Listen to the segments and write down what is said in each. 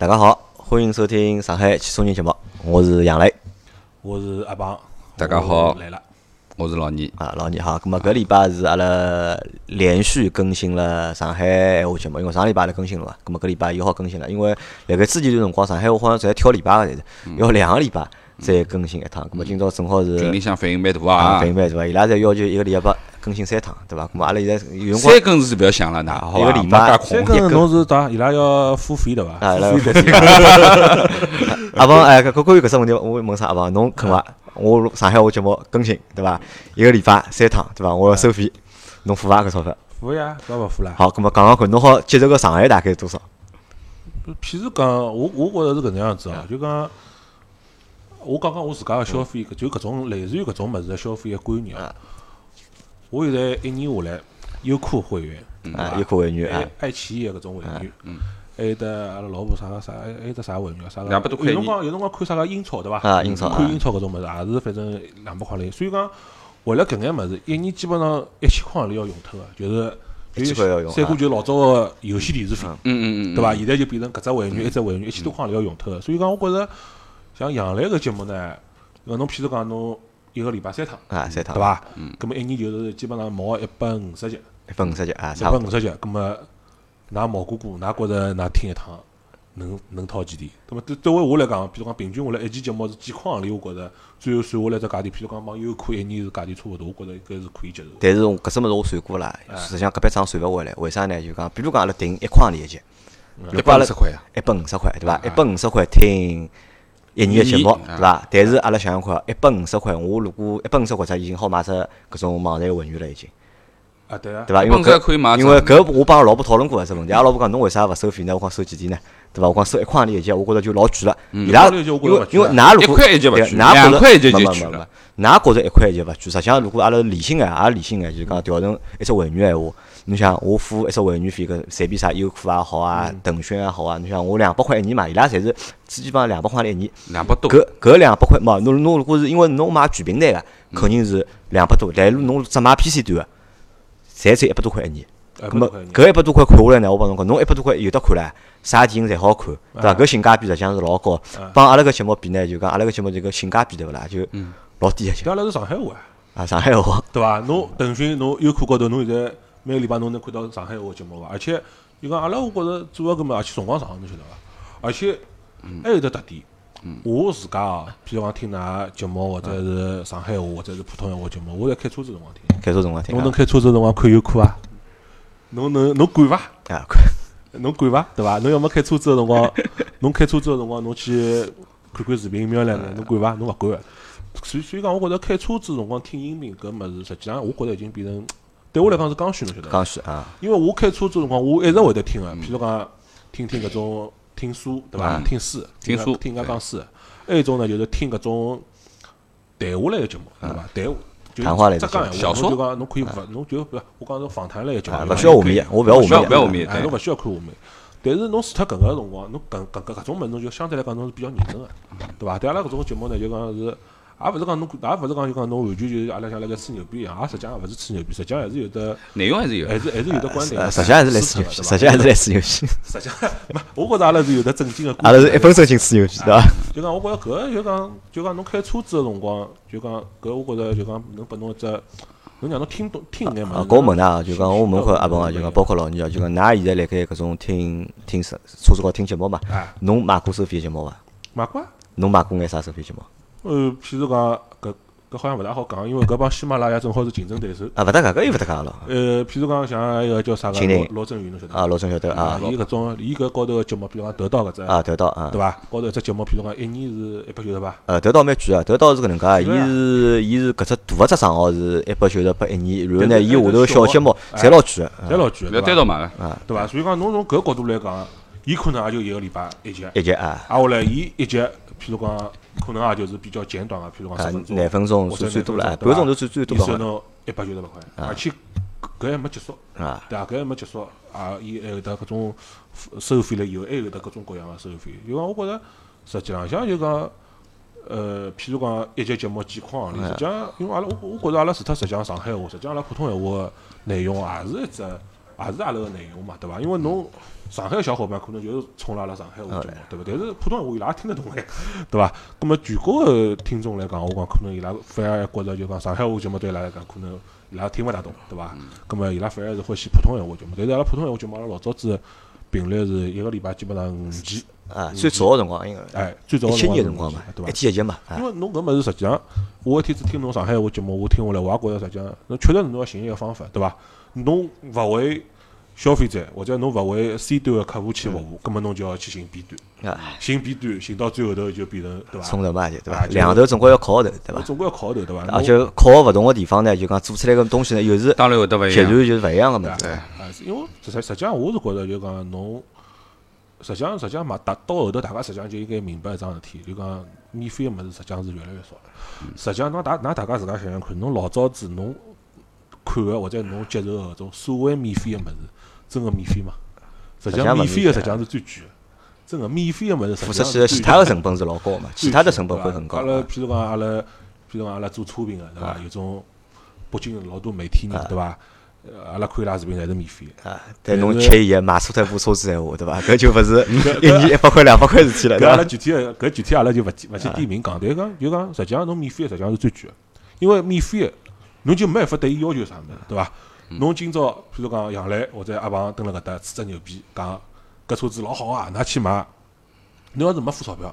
大家好，欢迎收听上海汽车人节目，我是杨磊我是阿邦，大家好我来了。我是老倪，啊，老倪好。咁么搿礼拜是阿拉连续更新了上海闲话节目，因为上礼拜来更新了嘛，咁么搿礼拜又好更新了，因为辣盖之前段辰光，上海话好像侪挑礼拜个，侪是要两个礼拜再更新一趟。咁么今朝正好是群里向反应蛮大啊，啊反，应蛮大，伊拉侪要求一个礼拜更新三趟，对伐？咁么阿拉现在有辰光三更是不要想了，那好吧，一个礼拜没介三空个侬是当伊拉要付费对伐？啊，来付费。阿 邦，哎，搿关于搿只问题，我问啥阿邦？侬肯伐？我上海话节目更新，对伐？一个礼拜三趟，对伐？我要收费，侬付伐搿钞票？付呀，搿勿付了。好，葛末讲讲看，侬好接受个上限大概多少？譬如讲，我我觉着是搿能样子哦，就讲，我讲讲我自家个消费，就搿种类似于搿种物事个消费个观念啊。我现在一年下来，优酷会员，对啊，优酷会员啊爱，爱奇艺个搿种会员，还有得阿拉老婆啥个啥，还还有得啥会员啊？啥个？200多块有辰光有辰光看啥个英超对伐？啊英超啊看英超搿种物事也是反正两百块钿。所以讲，为了搿眼物事，一年基本上一千块钿要用脱个，就是。一千块要用三哥就老早个游戏电视费，嗯嗯嗯，对伐？现在就变成搿只会员，一只会员一千多块钿要用脱个。所以讲，我觉着像杨澜个节目呢，搿侬譬如讲侬一个礼拜三趟，啊，三趟，对？伐？嗯。葛末一年就是基本上毛一百五十集，一百五十集啊，一。百五十集。葛末㑚毛哥哥，㑚觉着㑚听一趟能能掏几钿？葛末对对为我来讲，比如讲平均下来一期节目是几块行钿，我觉着最后算下来只价钿，譬如讲帮优酷一年是价钿差勿多，我觉着应该是可以接受。但是我搿只物事我算过啦，哎实际上搿笔账算勿回来，为啥呢？就讲，比如讲阿拉定一块钿一集，一百五十块啊，一百五十块，对伐？一百五十块听一年个节目对伐？但是阿拉想想看，一百五十块，我如果一百五十块只已经好买只搿种网站会员了，已经，啊，对啊。对伐？因为150可以买因为搿我帮阿拉老婆讨论过搿只问题，阿拉老婆讲侬为啥勿收费呢？我讲收几钿呢？对伐？我讲收一块钿一集，我觉着就老贵了。伊拉因为因为㑚如果一块一集勿对贵㑚觉着两块一集就没没没贵了没㑚觉着一块一集勿贵，实际上如果阿拉理性眼，也理性眼，就是讲调成一只会员闲话，侬想我付一只会员费，搿随便啥优酷也好啊，嗯腾讯也好啊，侬想我两百块一年嘛，伊拉侪是基本上两百块钿一年。两百多，搿搿两百块嘛，侬侬如果是因为侬买全平台个，肯定是两百多，但是侬只买 PC 端个，侪只一百多块一年。一咁么搿一百多块看下来呢，我帮侬讲，侬一百多块有得看唻，啥电影侪好看，对伐？搿性价比实际上是老高，帮阿拉搿节目比呢，就讲阿拉搿节目这个性价比对勿啦，就老低个些搿阿拉是上海话啊。啊，上海话对伐？侬腾讯、侬优酷高头，侬现在每个礼拜侬能看到上海话节目伐？而且就讲阿拉，我觉着做个搿么，而且辰光长，侬晓得伐？而且还有得特点，我自家哦，譬如讲听㑚节目，或者是上海话，或者是普通闲话节目，我在开车子辰光听。开车辰光听啊侬能开车子辰光看优酷伐？侬能侬管伐？啊，看侬管伐？对伐？侬要么开车子个辰光，侬开车子个辰光，侬去看看视频瞄两眼，侬管伐？侬勿管个。所以所以讲，我觉着开车子辰光听音频搿物事，实际上我觉着已经变成对我来讲是刚需，侬晓得伐？刚需啊，因为我开车子辰光，我一直会得听个，譬如讲听听搿种听书，对伐？嗯听书，听书听人家讲书。还有一种呢，就是听搿种谈话类个节目，对伐？谈话。就谈话类的小说侬就讲侬可以勿，侬就勿，我讲是访谈类个节目勿需要画面，我勿要不要画面，勿要画面哎，侬勿需要看画面。但是侬除脱搿个辰光，侬搿搿搿搿种物事，侬就相对来讲侬是比较认真个，对伐？对阿拉搿种节目呢，就讲是，也勿是讲侬，也勿是讲就讲侬完全就是阿拉像辣盖吹牛逼一样，也实际上也勿是吹牛逼，实际上还是有的，内容还是有，还是还是有的观点实际上还是来吹牛逼，实际上还是来吹牛逼，实际上，没，我觉着阿拉是有的正经个。阿拉是一分钟进吹牛逼，对伐？就讲我觉着搿个就讲就讲侬开车子个辰光，就讲搿我觉着就讲能拨侬一只，能让侬听懂听眼嘛啊，我问㑚啊，就讲我问看阿鹏啊，就讲包括老倪啊，就讲㑚现在辣盖搿种听听车车子高头听节目嘛哎，侬买过收费节目伐？买过啊。侬买过眼啥收费节目？呃，譬如讲搿搿好像勿大好讲，因为搿帮喜马拉雅正好是竞争对手。啊，勿搭界，搿又勿搭界了。呃，譬如讲像一个叫啥个罗罗振宇，侬晓得伐？啊，老总晓得啊，伊搿种伊搿高头个节目，比如讲得到搿只，啊，得到啊对，伐？高头一只节目，譬如讲一年是一百九十八，呃，得到蛮贵啊，得到是搿能介，伊是伊是搿只大个只账号是一百九十八一年，然后呢，伊下头小节目哎侪老贵个，侪老贵要个，对伐？单独买个，对伐？所以讲侬从搿角度来讲，伊可能也就一个礼拜一集，一集啊，挨下来伊一集，譬如讲可能也就是比较简短个，譬如讲啊十分钟，廿分钟或者算最多了，半个钟头最最多了伊收侬一百九十八块，而且搿还没结束。啊，对啊，搿还没结束，啊，伊还有得搿种收费了以后，还有得各种各样个收费。就讲我觉着，实际浪向就讲，呃，譬如讲一集节目几块行钿，实际上因为阿拉我我觉着阿拉除脱实际上上海话，实际上阿拉普通闲话个内容也是一只，也是阿拉个内容嘛，对伐？因为侬上海小伙伴可能就是冲了阿拉上海话节目，对伐？但是普通闲话伊拉也听得懂哎，对伐？葛末全国个听众来讲，我讲可能伊拉反而觉着就讲上海话节目对伊拉来讲可能伊拉听勿大懂，对伐？葛末伊拉反而是欢喜普通闲话节目，但是阿拉普通闲话节目阿拉老早子频率是一个礼拜基本上五期，啊，最早个辰光应该哎，最早一个辰光嘛对，伐一？天一集嘛，啊因为侬搿物事实际上，我一天子听侬上海话节目，我听下来，我也觉着实际上，侬确实是侬要寻一个方法，对伐？侬勿为消费者，或者侬勿为 C 端个客户去服务，葛末侬就要去寻 B 端，啊，寻 B 端，寻到最后头就变成对伐？冲头嘛就对伐？两头总归要靠头，对伐？总归要靠头，对伐？而且靠个勿同个地方呢，就讲做出来个东西呢，又是当然会得勿一样。截然就是勿一样个嘛对事。啊，因为实实际上我是觉着就讲侬，实际上实际上嘛，大到后头大家实际上就应该明白一桩事体，就讲免费个物事实际上是越来越少了。实际上侬大㑚大家自家想想看，侬老早子侬看个或者侬接受个搿种所谓免费个物事，真个免费吗？实际上免费个实际上是最贵个，真个免费个物事实付出去个其他个成本是老高嘛，其他的成本会很高阿。拉譬如讲阿拉，譬如讲阿拉做车评个对伐？有种北京老多媒体人对伐？呃阿拉看伊拉视频侪是免费个。啊，但侬吃伊买错脱一部车子闲话，对伐？搿就勿是一年一百块、两百块事体了，搿阿拉具体个搿具体阿拉就勿记勿去点名讲，但是讲就讲实际上侬免费个实际上是最贵个，因为免费个侬就没办法对伊要求啥物事，对伐？侬今朝譬如讲杨澜或者阿鹏蹲辣搿搭吹只牛逼，讲搿车子老好啊，㑚去买。侬要是没付钞票，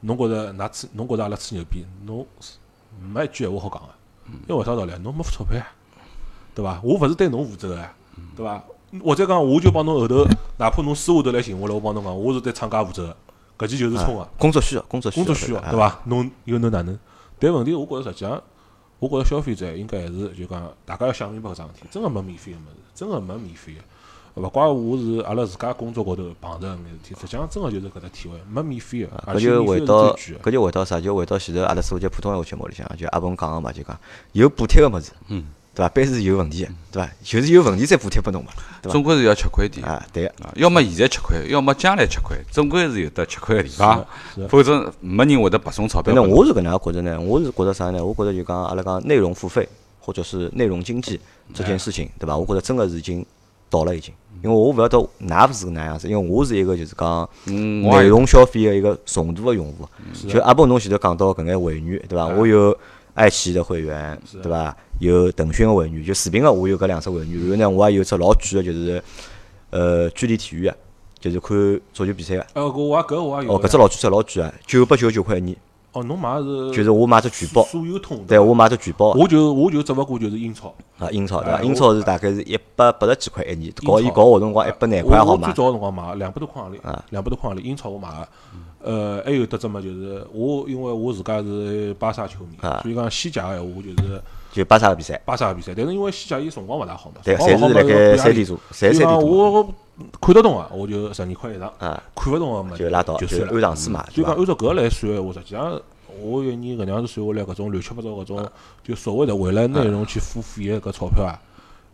侬觉着㑚吹，侬觉着阿拉吹牛逼，侬没一句闲话好讲个，因为为啥道理啊？侬没付钞票呀，对伐？我勿是对侬负责个呀，对伐？或者讲，我就帮侬后头，哪怕侬私下头来寻我了，我帮侬讲，我是对厂家负责个，搿记就是冲个。工作需要，工作需要，工作需要，啊对？伐？侬又能哪能？但问题，我觉着实际上，我觉着消费者应该还是就讲，大家要想明白搿桩事体，真个没免费个物事，真个没免费个。勿怪我是阿拉自家工作高头碰着搿眼事体，实际上真个就是搿只体会，没免费个，而搿就回到。搿就回到啥？就回到前头阿拉做节普通闲话节目里向，就阿鹏讲个嘛，就讲有补贴个物事，嗯，对伐？般是有问题个，对伐？就是有问题再补贴拨侬嘛，对伐？总归是要吃亏点。啊，对个。啊，要么现在吃亏，要么将来吃亏，总归是有得吃亏个地方否则没人会得白送钞票反正拨侬。我是搿能介觉着呢，我是觉着啥呢？我觉着就讲阿拉讲内容付费或者是内容经济这件事情，对伐？我觉着真个是已经到了已经，因为我勿晓得㑚勿是搿能样子，因为我是一个就是讲嗯，内容消费个一个重度个用户。就阿波侬前头讲到搿眼会员，对伐？我有爱奇艺的会员，对伐？有腾讯个会员，就视频个我有搿两只会员。然后呢，我也有只老贵个，就是呃距离体育个，就是看足球比赛个。呃，搿我也搿我也有哦，搿只老贵只老贵个，九百九十九块一年。哦，侬买的是就是我买只全包所有通。对，我买只全包我就我就只勿过就是英超。啊，英超对伐？英超是大概是一百八十几块一年，搞伊搞活动辰光一百廿块好买最。早个辰光买两百多块行钿啊，两百多块行钿，英超我买个。呃，还有得只么就是我，因为我自家是巴萨球迷，啊所以讲西甲个闲话就是就巴萨个比赛，巴萨个比赛。但是因为西甲伊辰光勿大好嘛，对，侪是辣盖要三点钟，侪三点钟我看得懂个，我就十二块一场；啊，看勿懂个嘛就拉倒，就就算了。按场次买，对伐？所以讲按照搿个来算个话，实际上我一年搿能样子算下来，搿种乱七八糟搿种，就所谓的为了内容去付费个搿钞票啊，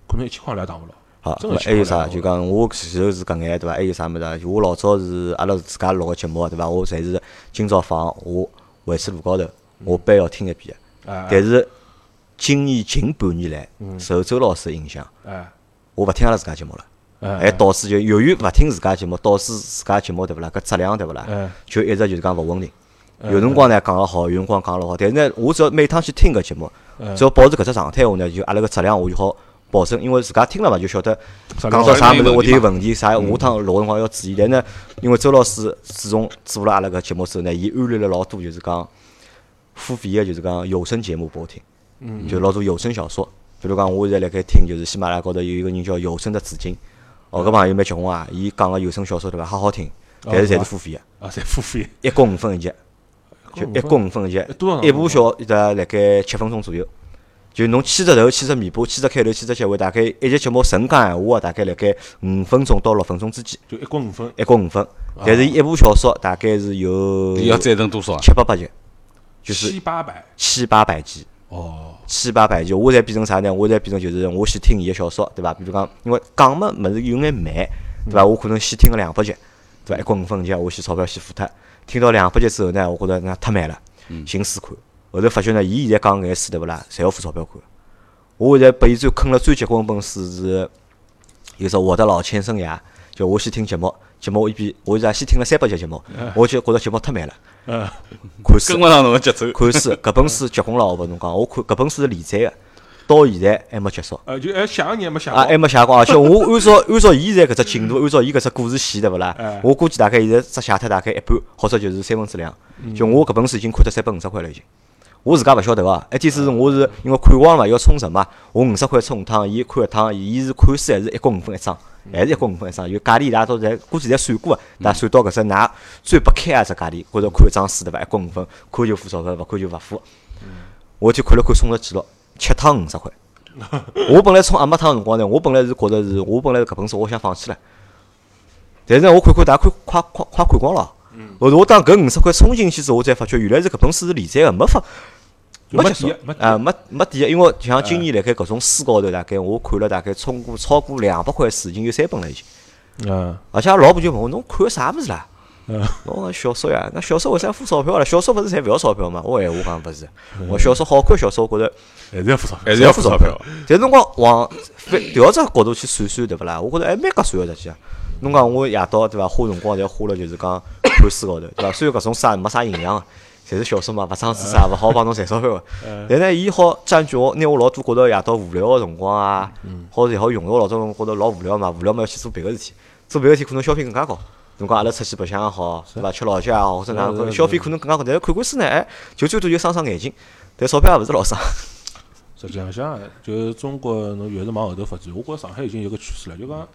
可能一千块也打勿牢。好，那还有啥？就讲我前头是搿眼对伐？还有啥物事啊？我老早是阿拉自家录个节目对伐？我侪是今朝放，我回去路高头，我班要听一遍的。哎但是今年近半年来，受周老师的影响，哎我勿听阿拉自家节目了，哎还导致就由于勿听自家节目，导致自家节目对勿啦？搿质量对勿啦？哎就一直就是讲勿稳定。有辰光呢讲了好，有辰光讲了好，但是呢，我只要每趟去听搿节目，只要保持搿只状态下呢，就阿拉个质量我就好保证，因为自家听了嘛，就晓得讲到啥物事会得有有问问题，啥下趟录个辰光要注意。但呢，因为周老师自从做了阿拉搿节目之后呢，伊安利了老多就是讲付费个，就是讲有声节目拨我听，就老多有声小说。比如讲，我现在辣盖听，就是喜马拉雅高头有一个人叫有声的紫金，哦，搿朋友蛮结棍啊，伊讲个有声小说对伐，好好听，但是侪是付费个，啊，侪付费。一角五分一集。就一角五分一集，一部小大概辣盖七分钟左右。就侬牵只头、牵只尾巴、牵只开头、牵只结尾，大概一集节目纯讲闲话，大概辣盖五分钟到六分钟之间，就一角五分。一角五分。但是一部小说大概是有你要再等多少啊？七八百集，就是七八百。七八百集。哦，七八百集，我侪变成啥呢？我侪变成就是我先听伊个小说，对伐？比如讲，因为讲么物事有眼慢，对伐？我可能先听个两百集，对伐？一角五分一集，我先钞票先付脱。听到两百集之后呢，我觉着那太慢了，寻死看。后头发觉呢，伊现在讲搿眼书对勿啦？侪要付钞票看。我现在拨伊最坑了最结棍一本书是有只我的老千生涯，就我先听节目，节目我一边我现在先听了三百集节目，我就觉着节目太慢了，嗯，看书跟勿上侬个节奏。看书，搿本书结棍了，我跟侬讲，我看搿本书是连载个，到现在还没结束。呃，就还下一年没写啊，还没写光，而且我按照按照现在搿只进度，按照伊搿只故事线，对勿啦哎？我估计大概现在只写脱大概一半，或者就是三分之两。嗯就我搿本书已经看脱三百五十块了，已经。我自家勿晓得个，一天是我是因为看光了嘛，要充值嘛，我五十块充五趟，伊看一趟，伊是看书还是一角五分一张，还是一角五分一张，有价钿伊拉都侪估计侪算过个，但算到搿只㑚最不开啊只价钿，或者看一张书对伐？一角五分，看就付钞票，勿看就勿付。我去看了看充值记录，七趟五十块。我本来充阿没趟辰光呢，我本来是觉着是我本来搿本书我想放弃了，但是呢，我看看大家看快快快看光了。后头我当搿五十块充进去之后，我才发觉原来是搿本书是连载个，没发就没结束没底啊，没没底个，因为像今年辣盖搿种书高头，大概我看了大概充过超过两百块书，已经有三本了已经。嗯，而且阿拉老婆就问我，侬看啥物事啦？嗯。我讲小说呀，那小说为啥付钞票了？小说勿是侪勿要钞票嘛？我闲话讲勿是，我小说好看小说，我觉着还是要付钞票，还是要付钞票。但是侬讲往反调只角度去算算，对勿啦？我觉着还蛮合算个实际啊。侬讲我夜到对伐？花辰光侪花了就是讲 看书高头，对伐？虽然搿种书也没啥营养个，侪是小说嘛，勿长知识啊，勿好帮侬赚钞票个。但呢，伊好占据我，拿我老多觉着夜到无聊个辰光啊，或者也好用着我老早辰光觉着老无聊嘛，无聊嘛要去做别个事体，做别个事体可能消费更加高。侬讲阿拉出去白相也好，对伐？吃老酒也好，或者哪能消费可能更加高。但是看看书呢，哎，就最多就伤伤眼睛，但钞票也勿是老伤。实际上像就是中国侬越是往后头发展，我觉着上海已经有个趋势了，就讲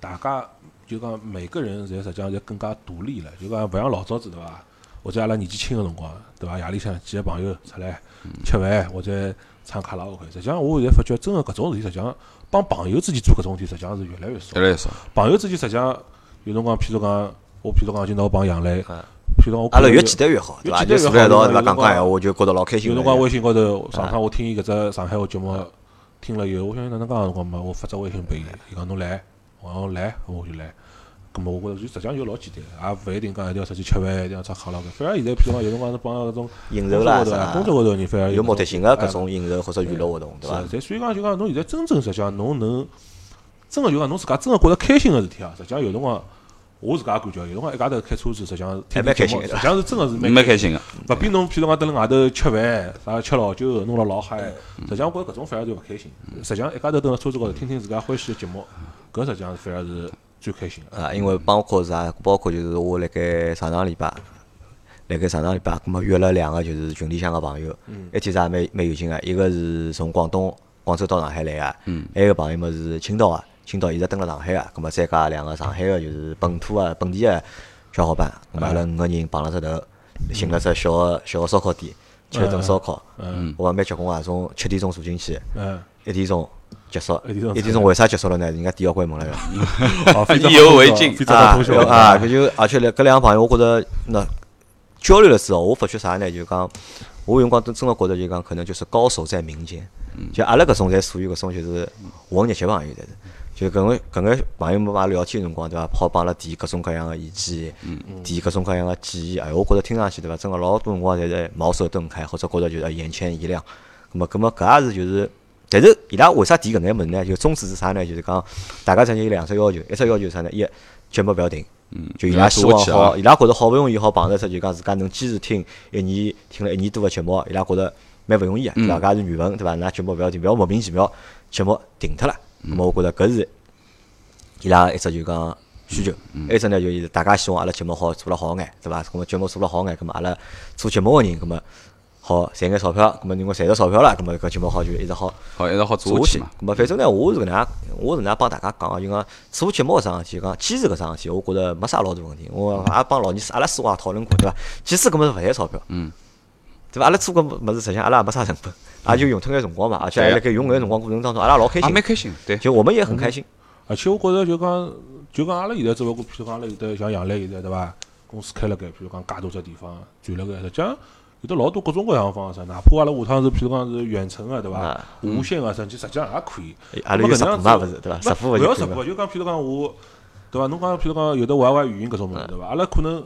大家就讲每个人侪实际上侪更加独立了，就讲勿像老早子对伐？或者阿拉年纪轻个辰光，对伐？夜里向几个朋友出来吃饭或者唱卡拉 OK，实际上我现在发觉，真个搿种事体，实际上帮朋友之间做搿种事体，实际上是越来越少越。来越少。朋友之间实际上有辰光，譬如讲，我譬如讲，今朝我帮杨磊，啊譬如讲我阿拉越简单越好，对伐？就越简单越好坐辣一道对伐？讲讲闲话，就觉着老开心。有辰光微信高头，上趟我听伊搿只上海话节目，听了以后，我想哪能讲辰光嘛，我发只微信拨伊，伊讲侬来，我讲来，我就来。咁么我觉着就实际上就老简单，也勿一定讲一定要出去吃饭，一定要唱卡拉 OK。反而现在譬如讲有辰光是帮搿种应酬啦工作高头啊啥工作高头人反而有目的性个搿哎种应酬或者娱乐活动，对伐？是，所以讲就讲侬现在真正实际上侬能真个就讲侬自家真个觉着开心个事体啊，实际上有辰光我自家感觉，有辰光一家头开车子，实际上听还蛮听节目，开心的实际上是真个是蛮蛮开心个。勿比侬譬如讲蹲辣外头吃饭，啥吃老酒，弄了老嗨。实际上我觉着搿种反而就勿开心。实际上一家头蹲辣车子高头听听自家欢喜个节目，搿实际上反而是最开心个。啊，因为包括啥，包括就是我辣盖上上礼拜，辣盖上上礼拜，葛末约了两个就是群里向个朋友，一天是也蛮蛮有劲个，一个是从广东广州到上海来个，还有一个朋友么是青岛个，青岛一直蹲辣上海个，葛末再加两个上海个就是本土个本地个小伙伴，葛末阿拉五个人碰了只头，寻了只小个小个烧烤店，吃了顿烧烤，嗯。我讲蛮结棍个，从七点钟坐进去，嗯，一点钟结束，一点钟为啥结束了呢？人家店要关门了要。好 非常意犹未尽啊啊，搿就而且呢，搿两个朋友，我觉着那交流了之后，我发觉啥呢？就讲我有辰光真真个觉着就讲，可能就是高手在民间。就阿拉搿种侪属于搿种就是混日脚朋友，侪是。就搿个搿个朋友们嘛聊天辰光对伐？好帮阿拉提各种各样个意见，提各种各样个建议。哎，我觉着听上去对伐？真个老多辰光侪在茅塞顿开，或者觉着就是眼前一亮。咁么，咁么搿也是就是，但是伊拉为啥提搿眼物事呢？就宗旨是啥呢？就是讲大家之间有两只要求，一只要求是啥呢？一节目勿要停。就伊拉希望好，伊拉觉着好勿容易好碰着出，就讲自家能坚持听一年，听了一年多个节目，伊拉觉着蛮勿容易个，对伐？搿也是缘分，对伐？㑚节目勿要停，勿要莫名其妙节目停脱了。咁么我觉着搿是伊拉一只就讲需求，一只呢就是大家希望阿拉节目好做了好眼，对伐？搿么节目做了好眼，咁么阿拉做节目个人，咁么好赚眼钞票，咁么因为赚着钞票了，咁么搿节目好就一直好。好，一直好做下去嘛。。咁么反正呢，我是搿能样，我是搿能样帮大家讲个，就讲做节目搿桩事体，讲坚持搿桩事体，我觉着没啥老大问题。我也帮老二阿拉师傅也讨论过，对伐？即使搿物事勿赚钞票，嗯，对伐？阿拉做搿物事实际上阿拉也没啥成本，也就用脱眼辰光嘛，而且还辣盖用搿辰光过程当中，阿拉老开心也蛮，开心，对。就我们也很开心。而且我觉着就讲，就讲阿拉现在只勿过，譬如讲阿拉现在像杨澜现在对伐？公司开了盖，譬如讲介大只地方转了盖，实际上有得老多各种各样的方式，哪怕阿拉下趟是譬如讲是远程个对伐啊？无线个，甚至实际上也可以。阿拉有直播嘛，勿是对伐？直播勿要直播，就讲譬如讲我，对伐？侬讲譬如讲有的 YY 语音搿种物事，对伐？阿拉可能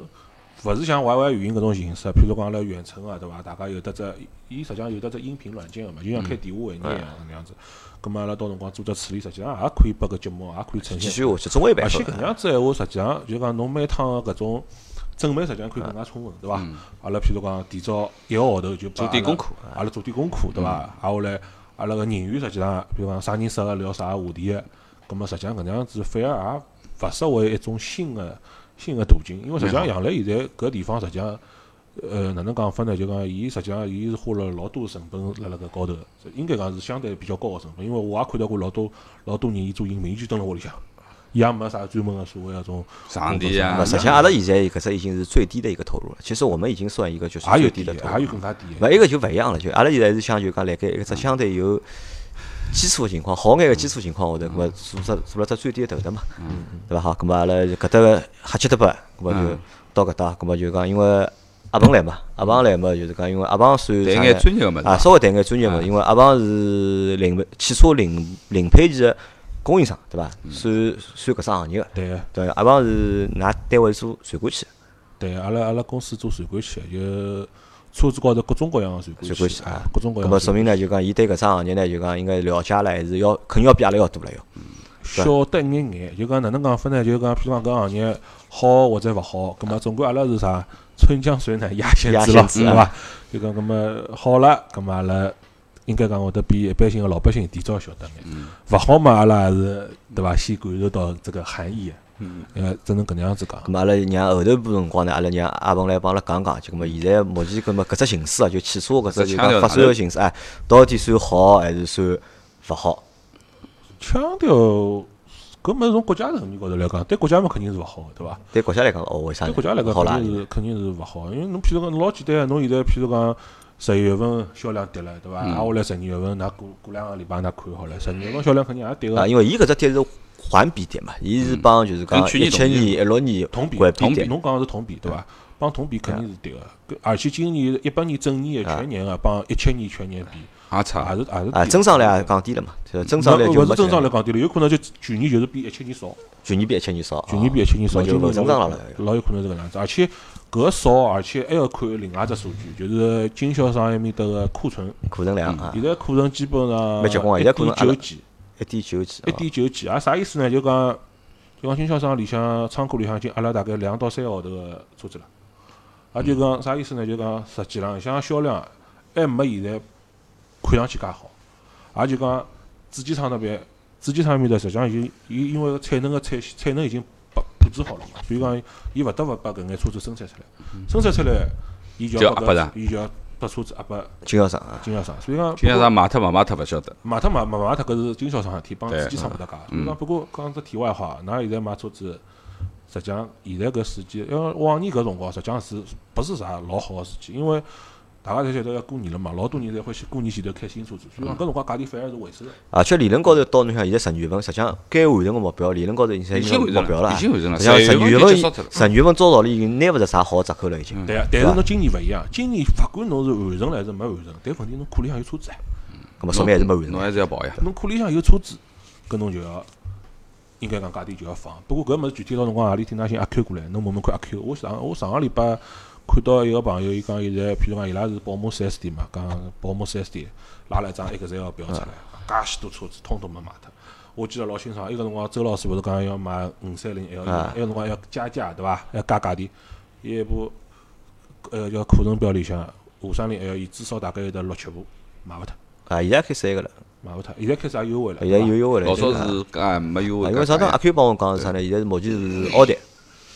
勿是像 YY 语音搿种形式，譬如讲阿拉远程个，对伐？大家有得只，伊实际上有得只音频软件个嘛，就像开电话会议一样搿能样子。咁么阿拉到辰光做只处理，实际上也可以拨搿节目也可以呈现。继续下去，中尾版而且搿能样子闲话，实际上就讲侬每趟个搿种准备，实际上可以更加充分，对伐？阿拉譬如讲提早一个号头就做点功课，阿拉做点功课，对伐？挨下来阿拉个人员实际上，比如讲啥人适合聊啥话题个，咁么实际上搿能样子反而也勿失为一种新个新个途径，因为实际上杨澜现在搿地方实际上。呃，哪能讲法呢？就讲，伊实际上，伊是花了老多成本辣辣搿高头，应该讲是相对比较高个成本。因为我也看到过老多老多人，伊做音频就蹲辣屋里向，伊也没啥专门个所谓那种场地啊。实际上，阿拉现在搿只已经是最低的一个投入了。其实我们已经算一个就是最低的投入，还有更加低。勿，一个就勿一样了。就阿拉现在是想就讲，辣盖一只相对有基础个情况，好眼个基础情况下头，搿么做只做了只最低的投入嘛，对伐？好，搿么阿拉搿搭个瞎七搭八，搿么就到搿搭，搿么就讲因为。阿鹏来嘛，阿鹏来嘛，就是讲，因为阿鹏算带眼专业个物事啊，稍微带眼专业物事，因为阿鹏是零汽车零零配件个供应商，对伐？算算搿只行业个。对个。对，阿鹏是㑚单位做传感器。对，阿拉阿拉公司做传感器，就车子高头各种各样个传感器啊，各种各样。搿么说明呢，就讲伊对搿只行业呢，就讲应该了解了，还是要肯定要比阿拉要多了要。晓得一眼眼，就讲哪能讲法呢？就讲，譬如讲搿行业好或者勿好，葛末总归阿拉是啥？春江水暖鸭先知咯，对伐？就讲，葛末好了，葛末阿拉应该讲会得比一般性个老百姓提早晓得眼。勿好嘛，阿拉还是对伐？先感受到这个含义。嗯，呃，只能搿能样子讲。阿拉让后头部辰光呢，阿拉让阿鹏来帮阿拉讲讲，就葛末现在目前葛末搿只形势啊，就汽车搿只就讲发展个形势，哎，到底算好还是算勿好？腔调，搿么从国家层面高头来讲，对国家嘛肯定是勿好，对伐？对国家来讲，哦，为啥？对国家来讲肯定是肯定是勿好，因为侬譬如讲老简单个，侬现在譬如讲十一月份销量跌了，对伐？挨下来十二月份，㑚过过两个礼拜，㑚看好了，十二月份销量肯定也跌个。啊，因为伊搿只跌是环比跌嘛，伊是帮就是讲一七年、一六年同比同比，侬讲个是同比对伐？帮同比肯定是跌个，而且今年一八年整年个全年个帮一七年全年比。也差，也是也是啊，增长率也降低了嘛，增长率就勿是增长率降低了，有可能就去年就是比一七年少，去年比一七年少，去年比一七年少，就增长了，老有可能是搿样子，而且搿少，而且还要看另外只数据，就是经销商埃面搭个库存，库存量啊，现在库存基本上一点九几，一点九几，一点九几，啊啥意思呢？就讲就讲经销商里向仓库里向已经压了大概两到三个号头个车子了，啊就讲啥意思呢？就讲实际浪向销量还没现在看上去介好。也就讲，主机厂那边，主机厂埃面搭实际上已经，伊因为产能个产产能已经布布置好了嘛，所以讲，伊勿得勿把搿眼车子生产出来，生产出来，伊就要拨，伊就要把车子压拨经销商啊，经销商。所以讲，经销商卖脱勿卖脱勿晓得，卖脱卖卖卖脱搿是经销商事体，帮主机厂勿搭界。所以讲，不过讲只题外话，㑚现在买车子，实际上现在搿时机，因为往年搿辰光实际上是不是啥老好个时机，因为。大家侪晓得要过年了嘛，老多人侪欢喜过年前头开新车子，所以讲搿辰光价钿反而是回收的。而且理论高头到侬想现在十二月份，实际上该完成个目标，理论高头已经经目标了。已经完成了。像十二月份，十二月份照道理已经拿勿着啥好折扣了，已经。对啊，但是侬今年勿一样，今年勿管侬是完成了还是没完成，但问题侬库里向有车子啊。咾么说明还是没完成。侬还是要跑呀。侬库里向有车子，搿侬就要应该讲价钿就要放。不过搿物事具体到辰光何里听㑚寻阿 Q 过来，侬问问看阿 Q。我上我上个礼拜。看到一个朋友，伊讲现在，譬如讲伊拉是宝马四 S 店嘛，讲宝马四 S 店拉了一张 Excel 表出来，介许多车子，通通没卖脱。我记得老清爽，伊个辰光周老师勿是讲要买五三零 L，埃个辰光要加价对伐？要加价钿。伊一部呃叫库存表里向五三零 L，伊至少大概有得六七部卖勿脱。啊，现在开三个了，卖勿脱。现在开始也优惠了。现在有优惠了。老早是啊没优惠。因为上趟阿 Q 帮我讲是啥呢？现在目前是奥迪。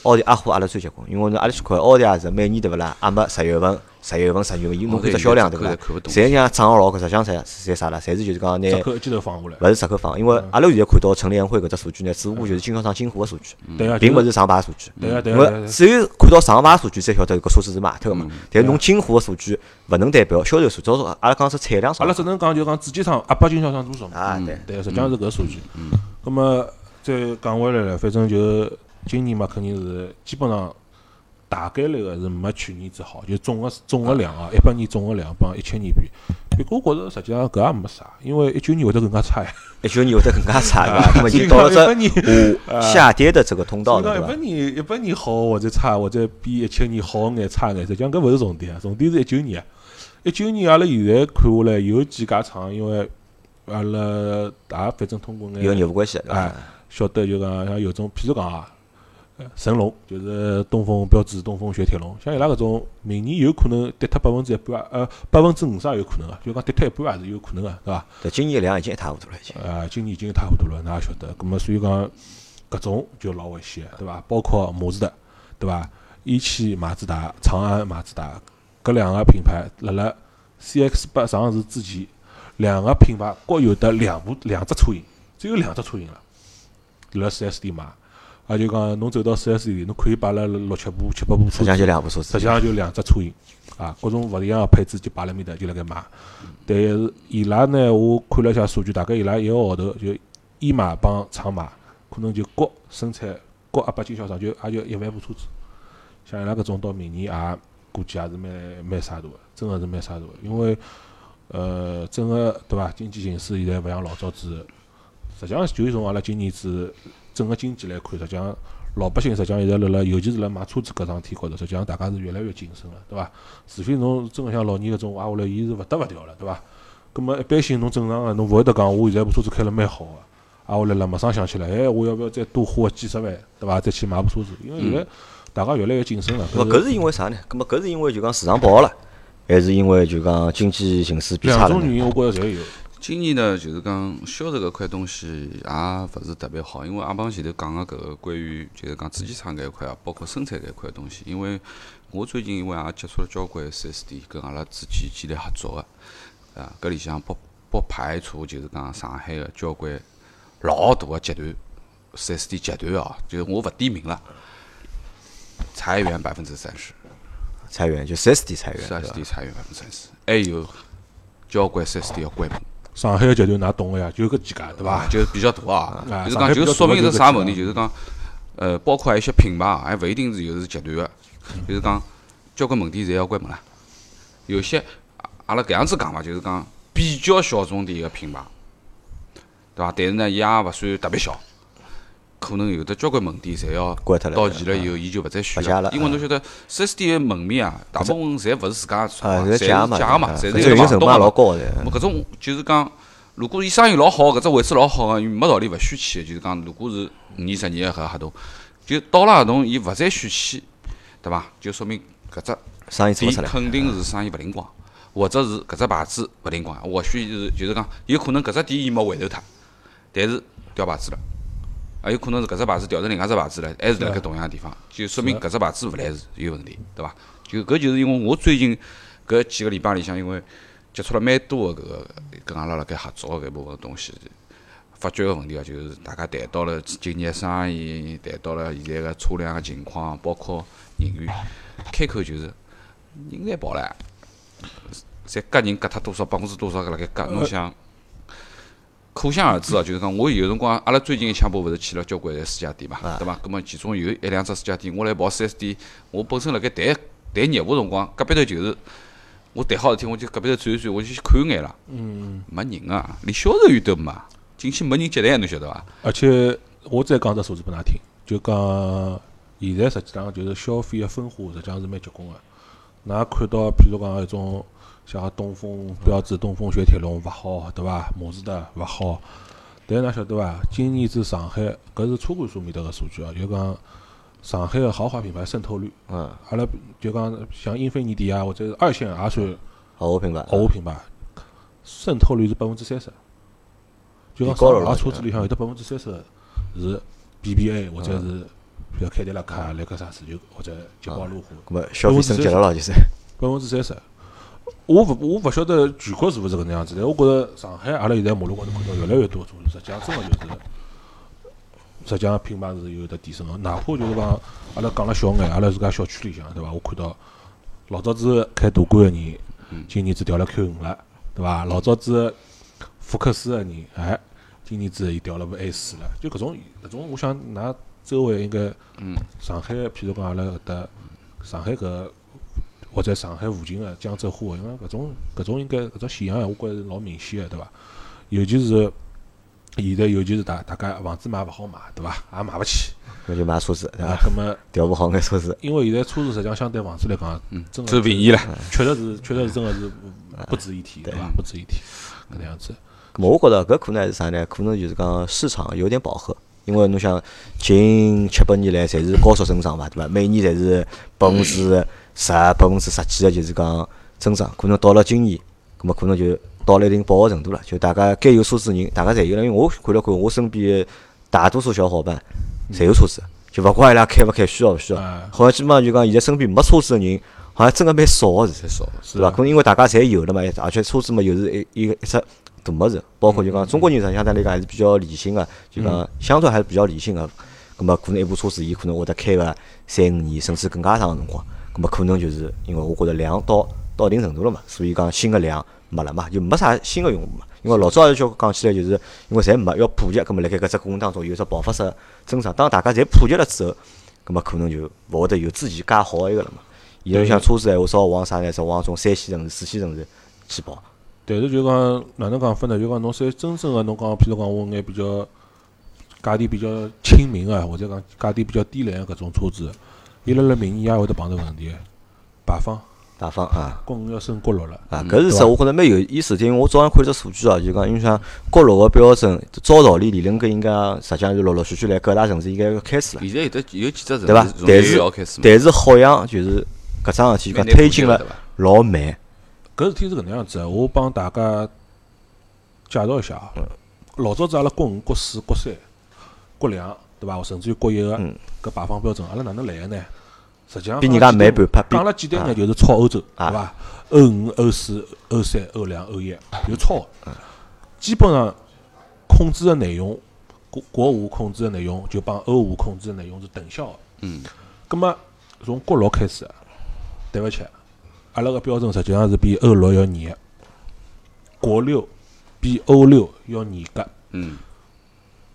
奥迪阿虎阿拉最结棍，因为侬阿拉去看奥迪也是每年对勿啦？阿没十月份、十月份、十月份，伊侬看只销量对勿啦？侪像涨个老，高实际上侪侪啥啦？侪是就是讲拿，折扣一记头放下来，勿是折扣放，因为阿拉现在看到陈联会搿只数据呢，只不过就是经销商进货个数据，并勿是上牌数据。对啊对因为只有看到上牌数据，才晓得搿车子是卖脱个嘛。但是侬进货个数据勿能代表销售数，主要说阿拉讲是产量少。阿拉只能讲就讲主机厂压拨经销商多少嘛？啊对。对，实际上是搿数据。嗯。葛末再讲回来了，反正就。今年嘛，肯定是基本上大概率个是没去年子好，就总个总个量啊，一八年总个量帮一七年比，不过我觉着实际上搿也没啥，因为一九年会得更加差呀。一九年会得更加差，对伐？那么就到了这下下跌的这个通道了，对伐一八？年一八年好或者差，或者比一七年好眼差眼，实际上搿勿是重点啊，重点是一九年啊。一九年阿拉现在看下来有几家厂，因为阿拉也反正通过眼有业务关系，对伐哎？晓得就讲像有种，譬如讲啊，呃神龙就是东风标致、东风雪铁龙，像伊拉搿种明年有可能跌脱百分之一半啊，呃，百分之五十也有可能啊，就讲跌脱一半也是有可能个，对伐？对，今年量已经一塌糊涂了，已经。呃，今年已经一塌糊涂了，㑚也晓得。葛么，所以讲搿种就老危险，对伐？包括马自达，对伐？一汽马自达、长安马自达搿两个品牌，辣辣 CX 八上市之前，两个品牌各有得两部两只车型，只有两只车型了，辣四 S 店买。也就讲，侬走到四 S 店，侬可以摆了六七部、七八部车子实际上就两部车子实际，上就两只车型啊，各种勿一样个配置就摆辣面搭，就辣盖卖。但是伊拉呢，我看了一下数据，大概伊拉一个号头就一马帮厂买，可能就各生产各阿八经销商就也就一万部车子。像伊拉搿种到明年也估计也是蛮蛮杀大个，真个是蛮杀大个，因为呃，整个对伐？经济形势现在勿像老早子，实际上就从阿拉今年子整个经济来看，实际上老百姓实际上现在辣辣，尤其是辣买车子搿桩事体高头，实际上大家是越来越谨慎了，对伐？除非侬真个像老年搿种，挨下来伊是勿得勿掉了，对伐？葛末一般性侬正常个，侬勿会得讲我现在部车子开了蛮好个，挨下来了马上想起来，哎，我要勿要再多花几十万，对伐？再去买部车子，因为现在大家越来越谨慎了。那么搿是因为啥呢？搿么搿是因为就讲市场饱和了，还是因为就讲经济形势变差了呢？两种原因，我觉着侪有。今年呢，就是讲销售搿块东西也勿是特别好，因为阿邦前头讲个搿个关于就是讲主机厂搿一块啊，包括生产搿一块东西，因为我最近因为也接触了交关四 S 店，跟阿拉之间建立合作个，啊，搿里向不不排除就是讲上海个交关老大个集团四 S 店集团哦，就是我勿点名了，裁员百分之三十。裁员就四 S 店裁员，四 S？店裁员百分之三十，还有交关四 S 店要关门，上海个集团㑚懂个呀，就搿几家，对伐啊，？就是比较大啊啊，就是讲就说明是啥问题，就就是讲，呃，包括还有一些品牌啊，还勿一定是就是集团个，就是讲交关门店侪要关门了，有些啊阿拉搿样子讲伐，就是讲比较小众点个品牌，对伐？但是呢，伊也勿算特别小。可能有的交关门店侪要关脱了到期了以后，伊就勿再续了因为侬晓得四 S 店个门面啊，大部分侪勿是自家做啊，嘛，侪是借嘛，假个嘛，侪是房东嘛。老高搿种就是讲，如果伊生意老好，搿只位置老好个，没道理勿续签的。就是讲，如果是五年、十年个合合同，就到了合同伊勿再续签，对伐？就说明搿只店生意做勿出来。肯定是生意勿灵光，或者是搿只牌子勿灵光，或许是就是讲，有可能搿只店伊没回头脱，但是掉牌子了。也有可能是搿只牌子调成另外只牌子了，还是辣盖同样个地方，就说明搿只牌子勿来事有问题，对伐？就搿就是因为我最近搿几个礼拜里向，因为接触了蛮多个搿个跟阿拉辣盖合作个搿部分东西，发觉个问题啊，就是大家谈到了今年生意，谈到了现在个车辆个情况，包括人员，开口就是人侪跑了，侪割人割脱多少百分之多少搿辣盖割，侬想？可想而知哦，就是讲，我有辰光，阿拉最近一枪波勿是去了交关私家店嘛，对伐？葛么其中有一两只私家店，我来跑四 S 店，我本身辣盖谈谈业务辰光，隔壁头就是我谈好事体，我就隔壁头转一转，我就去看一眼了。嗯。没人啊，连销售员都没，进去没人接待，侬晓得伐？而且我再讲只数字拨㑚听，就讲现在实际上就是消费个分化，实际上是蛮结棍个。㑚看到，譬如讲一种像东风标致、东风雪铁龙勿好，对伐？马自达勿好，但是㑚晓得伐？今年子上海搿是车管所面搭个数据啊，就讲上海个豪华品牌渗透率，嗯，阿拉就讲像英菲尼迪啊，或者是二线也算豪华品牌。豪华品牌，渗透率是百分之三十，就讲上海车子里向有得百分之三十是 BBA 或者是比如凯迪拉克、雷克萨斯就或者捷豹路虎，咾么消费升级了咯，就是。百分之三十。我勿我勿晓得全国是勿是搿能样子，但我觉着上海阿拉现在马路高头看到越来越多车子，实际上真个就是，实际上品牌是有得提升个。哪怕就是讲阿拉讲了小眼，阿拉自家小区里向对伐？我看到老早子开途观个人，今年子调了 Q 五了，对伐？老早子福克斯个人，哎，今年子伊调了部 A 四了。就搿种搿种，我想㑚周围应该，嗯上海譬如讲阿拉搿搭上海搿或者上海附近个江浙沪，因为搿种搿种应该搿种现象，我觉着是老明显个，对伐？尤其是现在，尤其是大大家房子买勿好买，对伐？也买勿起，那就买车子，对啊伐？，葛末调不好眼车子，因为现在车子实际上相对房子来讲，嗯，真这是便宜了，确实是确实是真个是不值一提，对伐？不值一提，搿能样子。我觉着搿可能还是啥呢？可能就是讲市场有点饱和，因为侬想近七八年来侪是高速增长嘛，对伐？每年侪是百分之十、百分之十几个就是讲增长，可能到了今年，葛么可能就到了一定饱和程度了，就大家该有车子的人，大家侪有了。因为我看了看我身边大多数小伙伴侪有车子，就勿怪伊拉开勿开，需要勿需要啊，好像基本上就讲现在身边没车子个人，好像真个蛮少个是。太少了。对伐？可能因为大家侪有了嘛，而且车子嘛又是一一个一只大物事，包括就讲中国人实际相对来讲还是比较理性个，就讲相对还是比较理性个。咁么可能一部车子伊可能会得开个三五年甚至更加长个辰光，咁么可能就是因为我觉着量到到一定程度了嘛，所以讲新个量没了嘛，就没啥新个用户嘛。因为老早就讲起来，就是因为侪没要普及，咁么辣盖搿只过程当中有只爆发式增长。当大家侪普及了之后，咁么可能就勿会得有之前介好一个了嘛。现在像车子闲话，少往啥呢？是往种三线城市、四线城市去跑。但是就讲哪能讲法呢？就讲侬三真正个侬讲，譬如讲我眼比较价钿比较亲民个，或者讲价钿比较低廉个搿种车子，伊辣辣明年也会得碰着问题，排放排放啊国五要升国六了。啊，搿是实我觉着蛮有意思的，因为我早上看只数据啊，就讲因为像国六个标准，照道理理论搿应该实际上是陆陆续续来各大城市应该要开始了，现在有的有几只城市对伐？但是月要开始，但是好像就是搿桩事体讲推进了？老慢。搿事体是搿能样子的，我帮大家介绍一下啊。老早子阿拉国五、国四、国三、国两，对伐？甚至于国一个嗯搿排放标准，阿拉哪能来个呢？实际上比人家慢半拍，比讲了简单眼，就是超欧洲，啊对伐？欧五、欧四、欧三、欧两、欧一，就超的。基本上控制的内容，国国五控制的内容就帮欧五控制的内容是等效的。嗯，葛么从国六开始，对勿起，阿拉个标准实际上是比欧六要严的，国六比欧六要严格。嗯，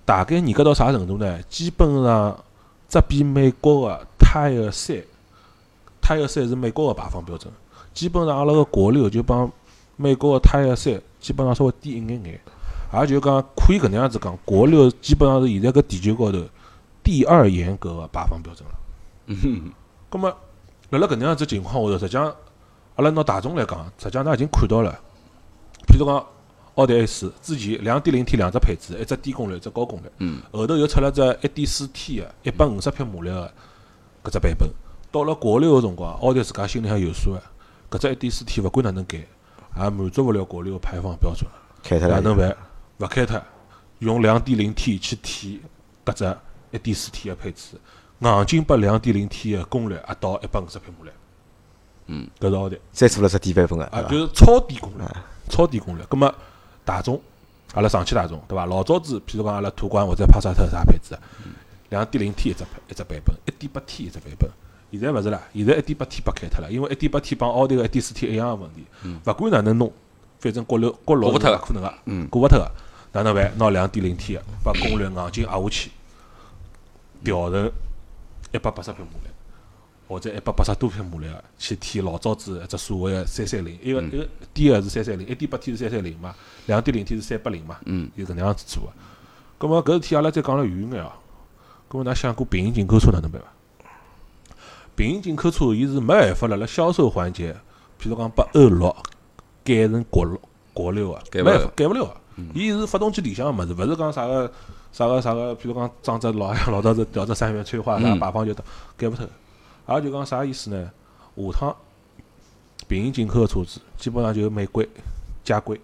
大概严格到啥程度呢？基本上只比美国个 Tier 三，Tier 三是美国个排放标准，基本上阿拉个国六就帮美国个 Tier 三基本上稍微低一眼眼，也就讲可以搿能样子讲，国六基本上是现在搿地球高头第二严格个排放标准了。嗯葛么，辣辣搿能样子情况下头，实际上阿拉拿大众来讲，实际上㑚已经看到了，譬如讲奥迪 A 四之前两点零 T 两只配置，一只低功率，一只高功率，嗯，后头又出了只一点四 T 个一百五十匹马力个搿只版本。到了国六个辰光，奥迪自家心里向有数个，搿只一点四 T 勿管哪能改，也满足勿了国六个排放标准。开脱了。哪能办？勿开脱，用两点零 T 去替搿只一点四 T 个配置，硬劲把两点零 T 个功率压到一百五十匹马力。嗯，搿是奥迪再做了只低版本个，啊，就是超低功率，超低功率。葛么大众，阿拉上汽大众对伐？老早子，譬如讲阿拉途观或者帕萨特啥配置，两点零 T 一只配一只版本，一点八 T 一只版本。现在勿是啦，现在一点八 T 被开脱了，因为一点八 T 帮奥迪个一点四 T 一样个问题，勿管哪能弄，反正国六国六是过勿脱个可能个，嗯过勿脱个。哪能办？拿两点零 T 个，把功率硬劲压下去，调成一百八十匹马力，或者一百八十多匹马力个，去替老早子一只所谓个三三零，一个一个低个是三三零，一点八 T 是三三零嘛，两点零 T 是三八零嘛，嗯，就搿能样子做个。葛末搿事体阿拉再讲了远眼哦。葛末㑚想过平行进口车哪能办伐？平行进口车伊是没办法辣辣销售环节，譬如讲把欧六改成国六国六个，改勿了没办法改勿了个。伊是发动机里向个物事，勿是讲啥个啥个啥个，譬如讲装只老老早子调只三元催化啥嗯排放就得改勿脱。也就讲啥意思呢？下趟平行进口个车子基本上就是美规、加规、